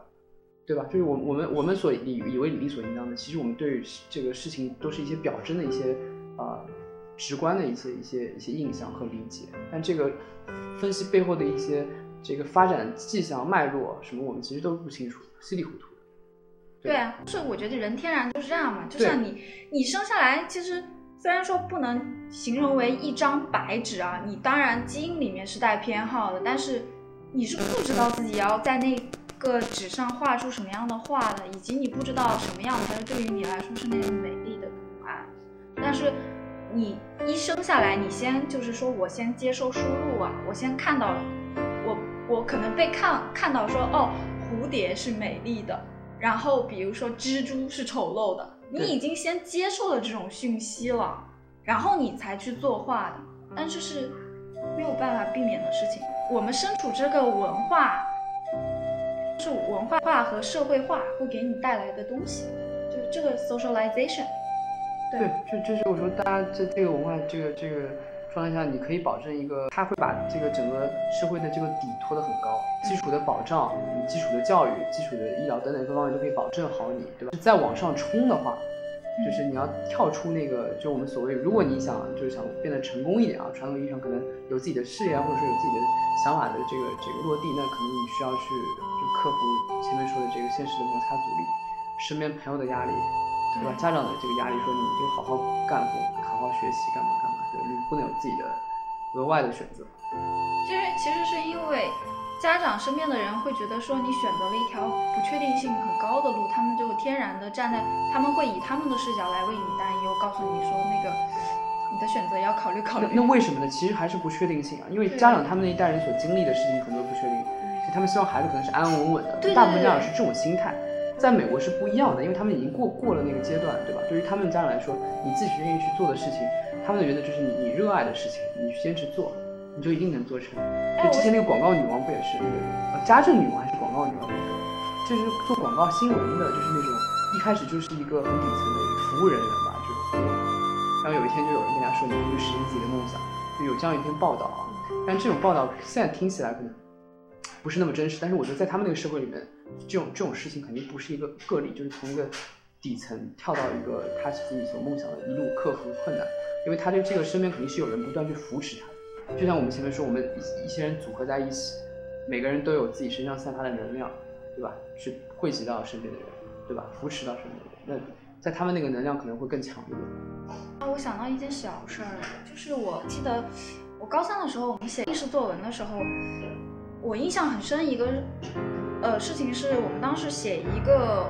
对吧？就是我我们我们所以以为理所应当的，其实我们对于这个事情都是一些表征的一些呃直观的一些一些一些印象和理解，但这个分析背后的一些这个发展迹象脉络什么，我们其实都不清楚，稀里糊涂。对啊，就是我觉得人天然就是这样嘛，就像你你生下来，其实虽然说不能形容为一张白纸啊，你当然基因里面是带偏好的，但是你是不知道自己要在那个纸上画出什么样的画的，以及你不知道什么样才是对于你来说是那种美丽的图案。但是你一生下来，你先就是说我先接受输入啊，我先看到，我我可能被看看到说哦，蝴蝶是美丽的，然后比如说蜘蛛是丑陋的，你已经先接受了这种讯息了，然后你才去作画的，但这是没有办法避免的事情。我们身处这个文化，是文化化和社会化会给你带来的东西，就是这个 socialization。对对，就就是我说，大家这这个文化这个这个状态下，你可以保证一个，他会把这个整个社会的这个底拖得很高，基础的保障、你基础的教育、基础的医疗等等各方面都可以保证好你，对吧？再往上冲的话，就是你要跳出那个，就我们所谓，如果你想就是想变得成功一点啊，传统意义上可能有自己的事业啊，或者说有自己的想法的这个这个落地，那可能你需要去就克服前面说的这个现实的摩擦阻力，身边朋友的压力，对吧？家长的这个压力，说你就好好干活，好好学习，干嘛干嘛，对，你不能有自己的额外的选择。其实其实是因为家长身边的人会觉得说你选择了一条不确定性很高的路，他们就天然的站在，他们会以他们的视角来为你担忧，告诉你说那个你的选择要考虑考虑那。那为什么呢？其实还是不确定性啊，因为家长他们那一代人所经历的事情很多不确定，所以他们希望孩子可能是安安稳稳的。对对大部分家长是这种心态，在美国是不一样的，因为他们已经过过了那个阶段，对吧？对于他们家长来说，你自己愿意去做的事情，他们的原则就是你你热爱的事情，你坚持做，你就一定能做成。就之前那个广告女王不也是那个呃家政女王还是广告女王？就是做广告新闻的，就是那种一开始就是一个很底层的一个服务人员吧，就是服务。然后有一天就有人跟他说，你必须实现自己的梦想，就有这样一篇报道啊。但这种报道现在听起来可能不是那么真实，但是我觉得在他们那个社会里面，这种这种事情肯定不是一个个例，就是从一个底层跳到一个他自己所梦想的一路克服困难，因为他对这个身边肯定是有人不断去扶持他。就像我们前面说，我们一一些人组合在一起，每个人都有自己身上散发的能量，对吧？去汇集到身边的人，对吧？扶持到身边的人，那在他们那个能量可能会更强一点。啊，我想到一件小事儿，就是我记得我高三的时候，我们写历史作文的时候，我印象很深一个呃事情是我们当时写一个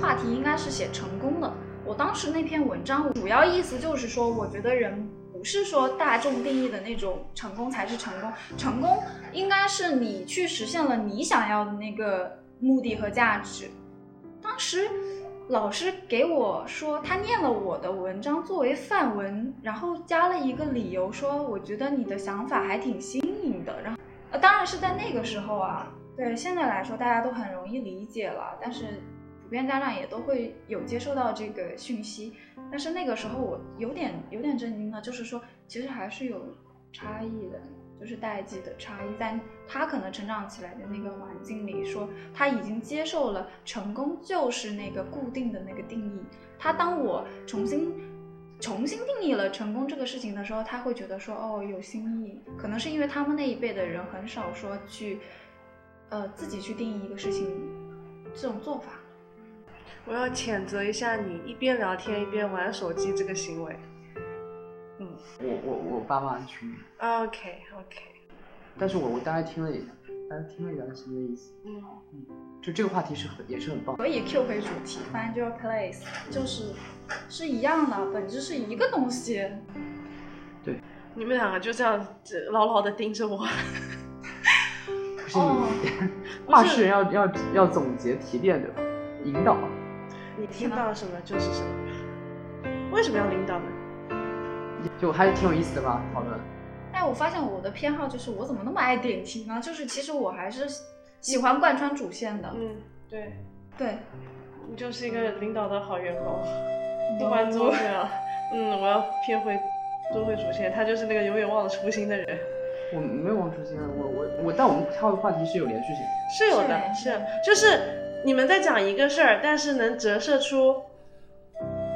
话题，应该是写成功的。我当时那篇文章主要意思就是说，我觉得人不是说大众定义的那种成功才是成功，成功应该是你去实现了你想要的那个目的和价值。当时老师给我说，他念了我的文章作为范文，然后加了一个理由说，我觉得你的想法还挺新颖的。然后，呃，当然是在那个时候啊，对现在来说大家都很容易理解了，但是普遍家长也都会有接受到这个讯息。但是那个时候我有点有点震惊的，就是说其实还是有差异的。就是代际的差异，在他可能成长起来的那个环境里，说他已经接受了成功就是那个固定的那个定义。他当我重新重新定义了成功这个事情的时候，他会觉得说哦有新意。可能是因为他们那一辈的人很少说去呃自己去定义一个事情这种做法。我要谴责一下你一边聊天一边玩手机这个行为。嗯我我我爸妈群，，OK OK，但是我我大概听了一下，大概听了一下是什么意思。嗯嗯，就这个话题是很也是很棒。可以 Q 回主题，Find your place，就是是一样的，本质是一个东西。对你们两个就这样这牢牢的盯着我。[LAUGHS] 不是哦你骂是人要要要总结提炼对吧？引导。你听到什么就是什么。为什么要领导呢？就还是挺有意思的吧，讨论。但我发现我的偏好就是我怎么那么爱点题呢？就是其实我还是喜欢贯穿主线的。嗯，对，对，你就是一个领导的好员工，不管怎么样，嗯，我要偏回多回主线，他就是那个永远忘了初心的人。我没有忘初心啊，我我我，但我们跳的话题是有连续性。是有的，是是就是你们在讲一个事儿，但是能折射出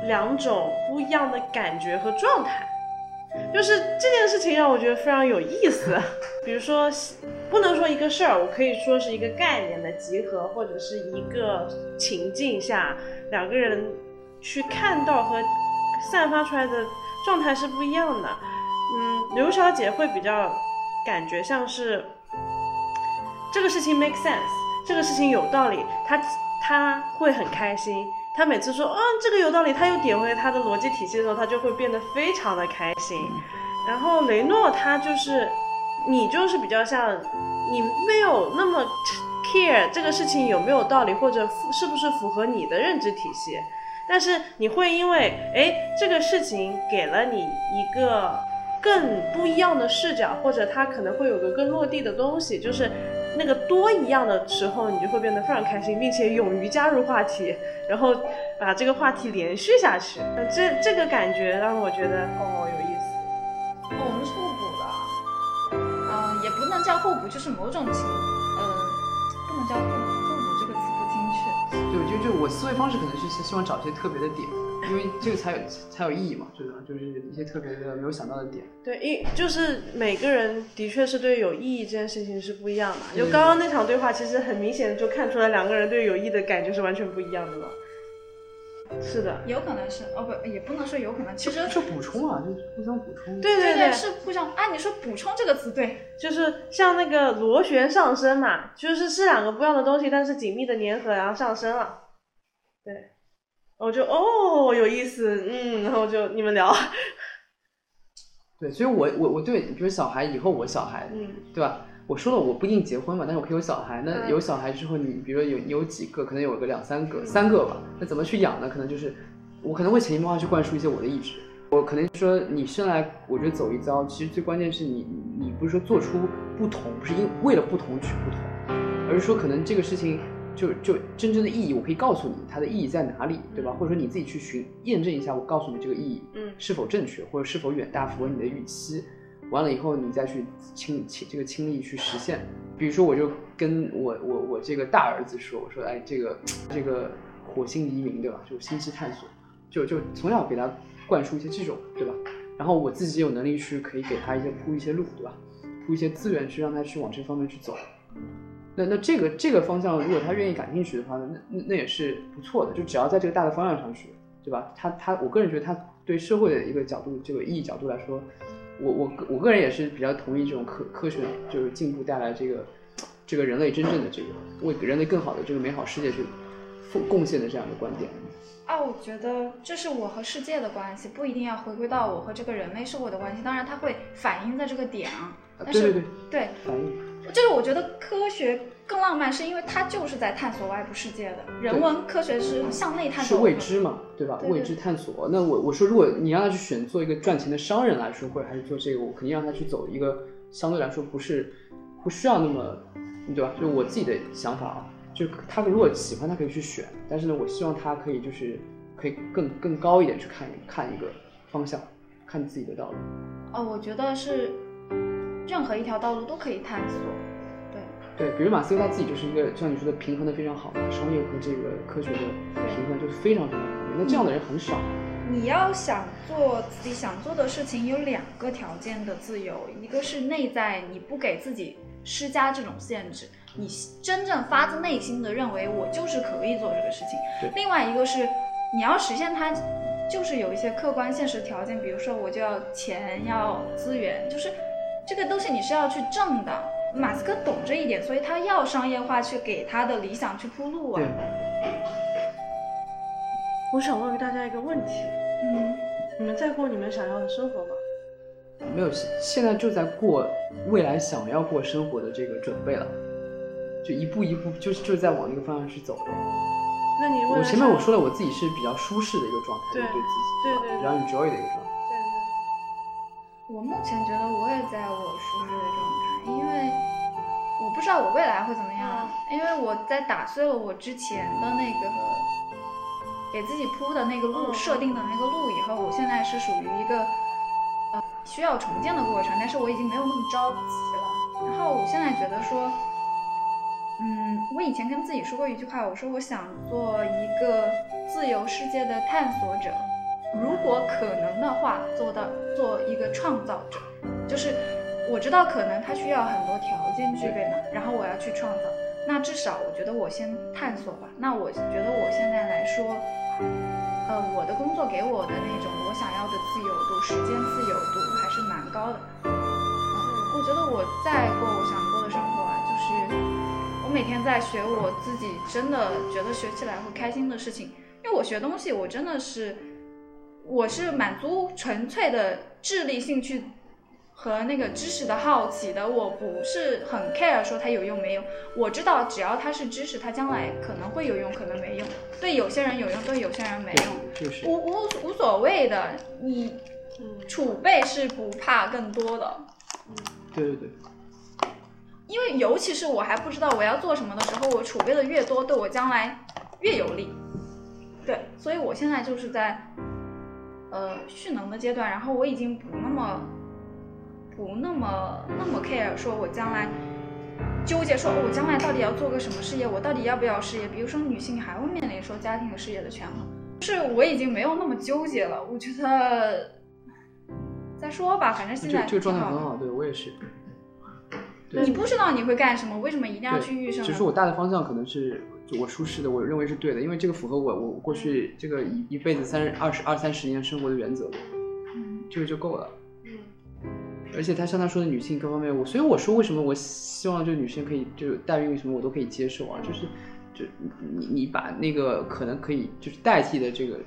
两种不一样的感觉和状态。就是这件事情让我觉得非常有意思。比如说，不能说一个事儿，我可以说是一个概念的集合，或者是一个情境下两个人去看到和散发出来的状态是不一样的。嗯，刘小姐会比较感觉像是这个事情 make sense，这个事情有道理，他他会很开心，他每次说，嗯，这个有道理，他又点回他的逻辑体系的时候，他就会变得非常的开心。然后雷诺他就是，你就是比较像，你没有那么 care 这个事情有没有道理，或者符是不是符合你的认知体系，但是你会因为，哎，这个事情给了你一个更不一样的视角，或者它可能会有个更落地的东西，就是那个多一样的时候，你就会变得非常开心，并且勇于加入话题，然后把这个话题连续下去。呃这这个感觉让我觉得哦有意思。哦，我们是互补的，嗯、也不能叫互补，就是某种情，呃，不能叫互补，互补这个词不精确。对，就就我思维方式可能是希望找一些特别的点，因为这个才有才有意义嘛，就是？就是一些特别的没有想到的点。对，因就是每个人的确是对有意义这件事情是不一样的。就刚刚那场对话，其实很明显就看出来两个人对有意义的感觉是完全不一样的嘛。是的，有可能是，哦不，也不能说有可能，其实就补充啊，就是互相补充。对对对对是互相。哎，你说补充这个词，对，就是像那个螺旋上升嘛，就是是两个不一样的东西，但是紧密的粘合，然后上升了。对，我就哦有意思，嗯，然后就你们聊，[LAUGHS] 对，所以我我我对，比如小孩以后我小孩，嗯对吧？我说了我不一定结婚嘛，但是我可以有小孩。那嗯有小孩之后，你比如说有有几个，可能有个两三个、三个吧。那怎么去养呢？可能就是我可能会潜移默化去灌输一些我的意志。我可能说你生来，我觉得走一遭，其实最关键是你你不是说做出不同，不是因为了不同取不同，而是说可能这个事情就就真正的意义，我可以告诉你它的意义在哪里，对吧？或者说你自己去寻验证一下，我告诉你这个意义嗯是否正确，或者是否远大符合你的预期。完了以后，你再去亲亲这个亲力去实现。比如说，我就跟我我我这个大儿子说，我说，哎，这个这个火星移民对吧？就星际探索，就就从小给他灌输一些这种对吧？然后我自己有能力去可以给他一些铺一些路对吧？铺一些资源去让他去往这方面去走。那那这个这个方向，如果他愿意感兴趣的话，那那那也是不错的。就只要在这个大的方向上学，对吧？他他，我个人觉得他对社会的一个角度，这个意义角度来说，我我个我个人也是比较同意这种科科学就是进步带来这个这个人类真正的这个为人类更好的这个美好世界去奉贡献的这样的观点。啊，我觉得这是我和世界的关系，不一定要回归到我和这个人类社会的关系。当然，它会反映在这个点啊。但是对对对，对，反应就是我觉得科学更浪漫，是因为它就是在探索外部世界的。人文科学是向内探索是未知嘛，对吧？对对未知探索。那我我说，如果你让他去选做一个赚钱的商人来说，或者还是做这个，我肯定让他去走一个相对来说不是不需要那么，对吧？就是我自己的想法啊，就他如果喜欢，他可以去选，但是呢，我希望他可以就是可以更更高一点去看看一个方向，看自己的道路。哦，我觉得是任何一条道路都可以探索。对，对，比如马斯克他自己就是一个像你说的平衡的非常好，商业和这个科学的平衡就是非常非常好。那这样的人很少。你要想做自己想做的事情，有两个条件的自由，一个是内在，你不给自己施加这种限制，你真正发自内心的认为我就是可以做这个事情对。另外一个是你要实现它，就是有一些客观现实条件，比如说我就要钱，要资源，就是这个东西你是要去挣的。马斯克懂这一点，所以他要商业化去给他的理想去铺路啊。我想问大家一个问题：嗯，你们在过你们想要的生活吗？没有，现现在就在过未来想要过生活的这个准备了，就一步一步，就是就是在往那个方向去走的。那你我前面我说了，我自己是比较舒适的一个状态，对对自己，对对比较 enjoy 的一个状态。我目前觉得我也在我舒适的状态，因为我不知道我未来会怎么样，因为我在打碎了我之前的那个给自己铺的那个路、嗯设定的那个路以后，我现在是属于一个呃需要重建的过程，但是我已经没有那么着急了。然后我现在觉得说，嗯，我以前跟自己说过一句话，我说我想做一个自由世界的探索者。如果可能的话，做到做一个创造者，就是我知道可能它需要很多条件具备嘛，然后我要去创造。那至少我觉得我先探索吧。那我觉得我现在来说，呃，我的工作给我的那种我想要的自由度、时间自由度还是蛮高的。嗯，我觉得我在过我想过的生活啊，就是我每天在学我自己真的觉得学起来会开心的事情。因因为我学东西，我真的是，我是满足纯粹的智力兴趣和那个知识的好奇的，我不是很 care 说它有用没用。我知道只要它是知识，它将来可能会有用，可能没用。对有些人有用，对有些人没用，就是无无无所谓的。你嗯储备是不怕更多的。对对对，因为尤其是我还不知道我要做什么的时候，我储备的越多，对我将来越有利。对，所以我现在就是在呃蓄能的阶段，然后我已经不那么不那么那么 care 说我将来纠结说我将来到底要做个什么事业，我到底要不要事业？比如说女性还会面临说家庭和事业的权衡，就是我已经没有那么纠结了。我觉得再说吧，反正现在这这个状态很好，对我也是。你不知道你会干什么，为什么一定要去预对，设呢？只是我大的方向可能是就我舒适的，我认为是对的，因为这个符合我我过去这个一一辈子三二十二三十年生活的原则，嗯这个就够了。嗯而且他像他说的女性各方面，我所以我说为什么我希望这个女生可以就是代孕什么我都可以接受啊，就是就你你把那个可能可以就是代替的这个，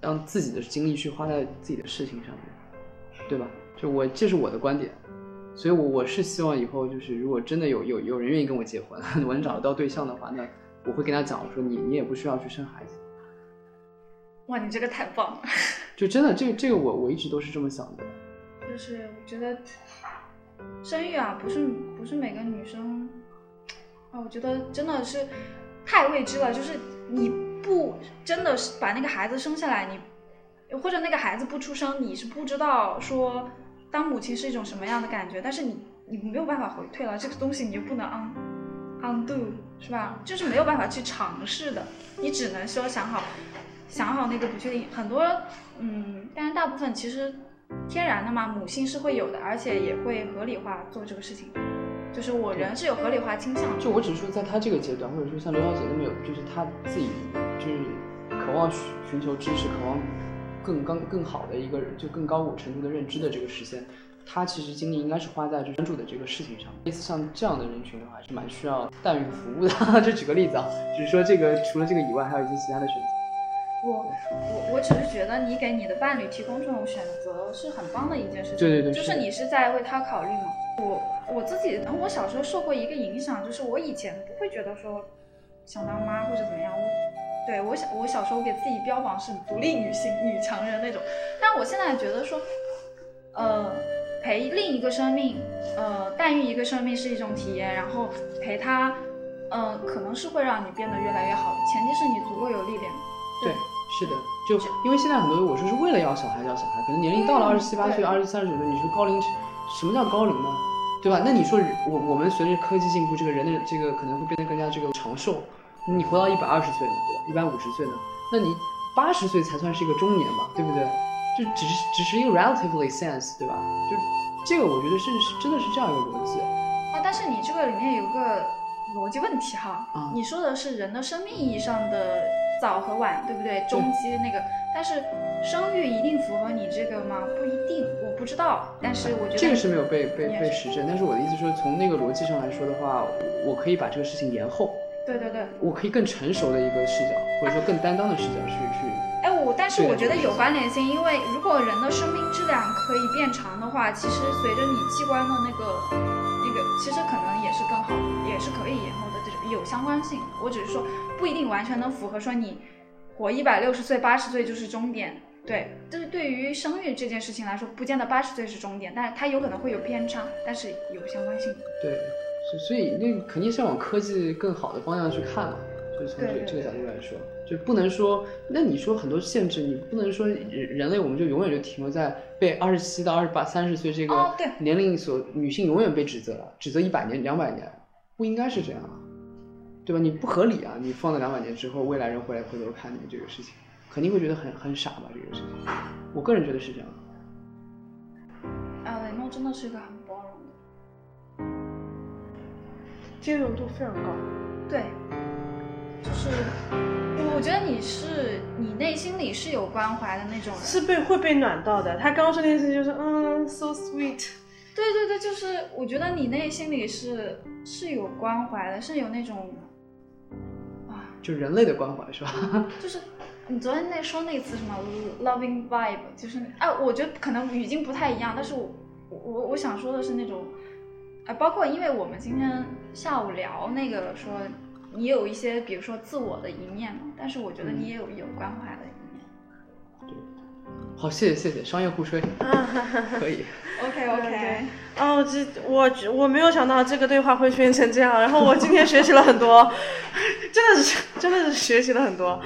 让自己的精力去花在自己的事情上面，对吧？就我这是我的观点，所以我我是希望以后就是如果真的有有有人愿意跟我结婚，[LAUGHS] 我能找得到对象的话，那我会跟他讲我说你你也不需要去生孩子，哇，你这个太棒了！就真的这个这个我我一直都是这么想的。就是我觉得生育啊，不是不是每个女生啊，我觉得真的是太未知了。就是你不真的是把那个孩子生下来，你或者那个孩子不出生，你是不知道说当母亲是一种什么样的感觉。但是你你没有办法回退了，这个东西你就不能 un undo 是吧？就是没有办法去尝试的，你只能说想好想好那个不确定。很多嗯，但是大部分其实天然的嘛，母性是会有的，而且也会合理化做这个事情。就是我人是有合理化倾向的。就我只是说，在他这个阶段，或者说像刘小姐那么有，就是她自己就是渴望寻寻求知识，渴望更更更好的一个就更高五程度的认知的这个实现，她其实精力应该是花在就专注的这个事情上。类似像这样的人群的话，还是蛮需要待遇服务的。[LAUGHS] 就举个例子啊，只是说这个除了这个以外，还有一些其他的选择。我我我只是觉得你给你的伴侣提供这种选择是很棒的一件事情。对对对就是是你是在为他考虑嘛。我我自己，我小时候受过一个影响，就是我以前不会觉得说想当妈或者怎么样。我对我小我小时候给自己标榜是独立女性、女强人那种，但我现在觉得说，呃，陪另一个生命，呃，代孕一个生命是一种体验，然后陪他，呃，可能是会让你变得越来越好的，前提是你足够有力量。对，是的，就因为现在很多我说是为了要小孩要小孩，可能年龄到了嗯二十七八岁、二十三十九岁，你说高龄，什么叫高龄呢？对吧？那你说我我们随着科技进步，这个人的这个可能会变得更加这个长寿，你活到一百二十岁呢，对吧？一百五十岁呢，那你八十岁才算是一个中年吧，对不对？就只是只是一个 relatively sense，对吧？就这个我觉得是是真的是这样一个逻辑。啊，但是你这个里面有个逻辑问题哈，啊你说的是人的生命意义上的早和晚，对不对？中期那个，但是生育一定符合你这个吗？不一定，我不知道。但是我觉得这个是没有被被被实证，但是我的意思说，从那个逻辑上来说的话，我我可以把这个事情延后。对对对。我可以更成熟的一个视角，或者说更担当的视角去去。但是我觉得有关联性，因为如果人的生命质量可以变长的话，其实随着你器官的那个那个，其实可能也是更好的，也是可以延后的，这种有相关性。我只是说不一定完全能符合说你活一百六十岁、八十岁就是终点。对，就是对于生育这件事情来说，不见得八十岁是终点，但是它有可能会有偏差，但是有相关性。对，所所以那肯定是要往科技更好的方向去看嘛，就是从这个角度来说，就不能说，那你说很多限制，你不能说人人类我们就永远就停留在被二十七到二十八、三十岁这个年龄所，女性永远被指责了，指责一百年、两百年，不应该是这样啊，对吧？你不合理啊，你放在两百年之后，未来人回来回头看你这个事情，肯定会觉得很很傻吧？这个事情，我个人觉得是这样的。啊，雷诺真的是一个很包容的。接受度非常高。对，就是我觉得你是你内心里是有关怀的那种人。是被会被暖到的。他刚刚说那件事就是嗯，so sweet。对对对，就是我觉得你内心里是是有关怀的，是有那种啊，就人类的关怀是吧？就是你昨天那说那个词什么 loving vibe，就是哎，我觉得可能语境不太一样，但是我我我想说的是那种，啊，包括因为我们今天下午聊那个说你有一些比如说自我的一面嘛，但是我觉得你也有有关怀的一面。对好，谢谢谢谢，商业互吹，[LAUGHS] 可以。OK OK，哦，这我我没有想到这个对话会变成这样，然后我今天学习了很多，[LAUGHS] 真的是真的是学习了很多。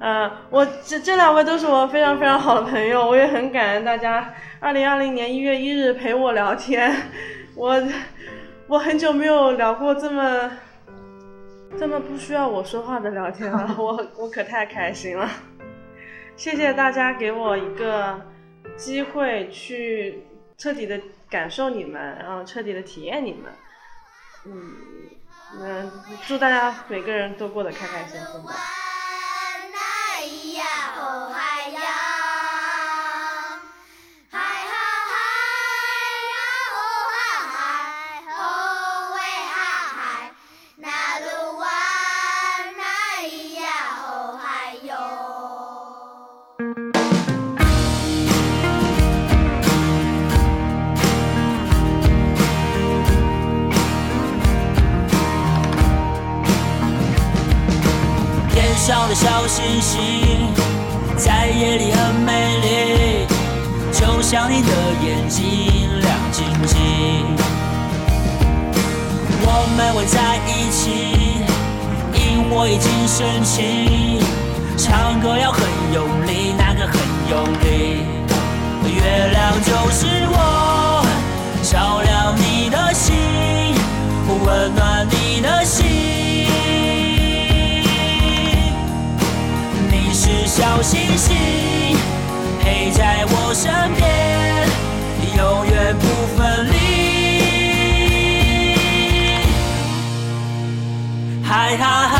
呃，我这这两位都是我非常非常好的朋友，我也很感恩大家二零二零年一月一日陪我聊天，我我很久没有聊过这么这么不需要我说话的聊天了，[LAUGHS] 我我可太开心了。谢谢大家给我一个机会去彻底的感受你们，然后彻底的体验你们。嗯，嗯祝大家每个人都过得开开心心的。小小的小星星，在夜里很美丽，就像你的眼睛亮晶晶。我们会在一起，萤火已经升起，唱歌要很用力，那个很用力。月亮就是我，照亮你的心，温暖你星星陪在我身边永远不分离。还好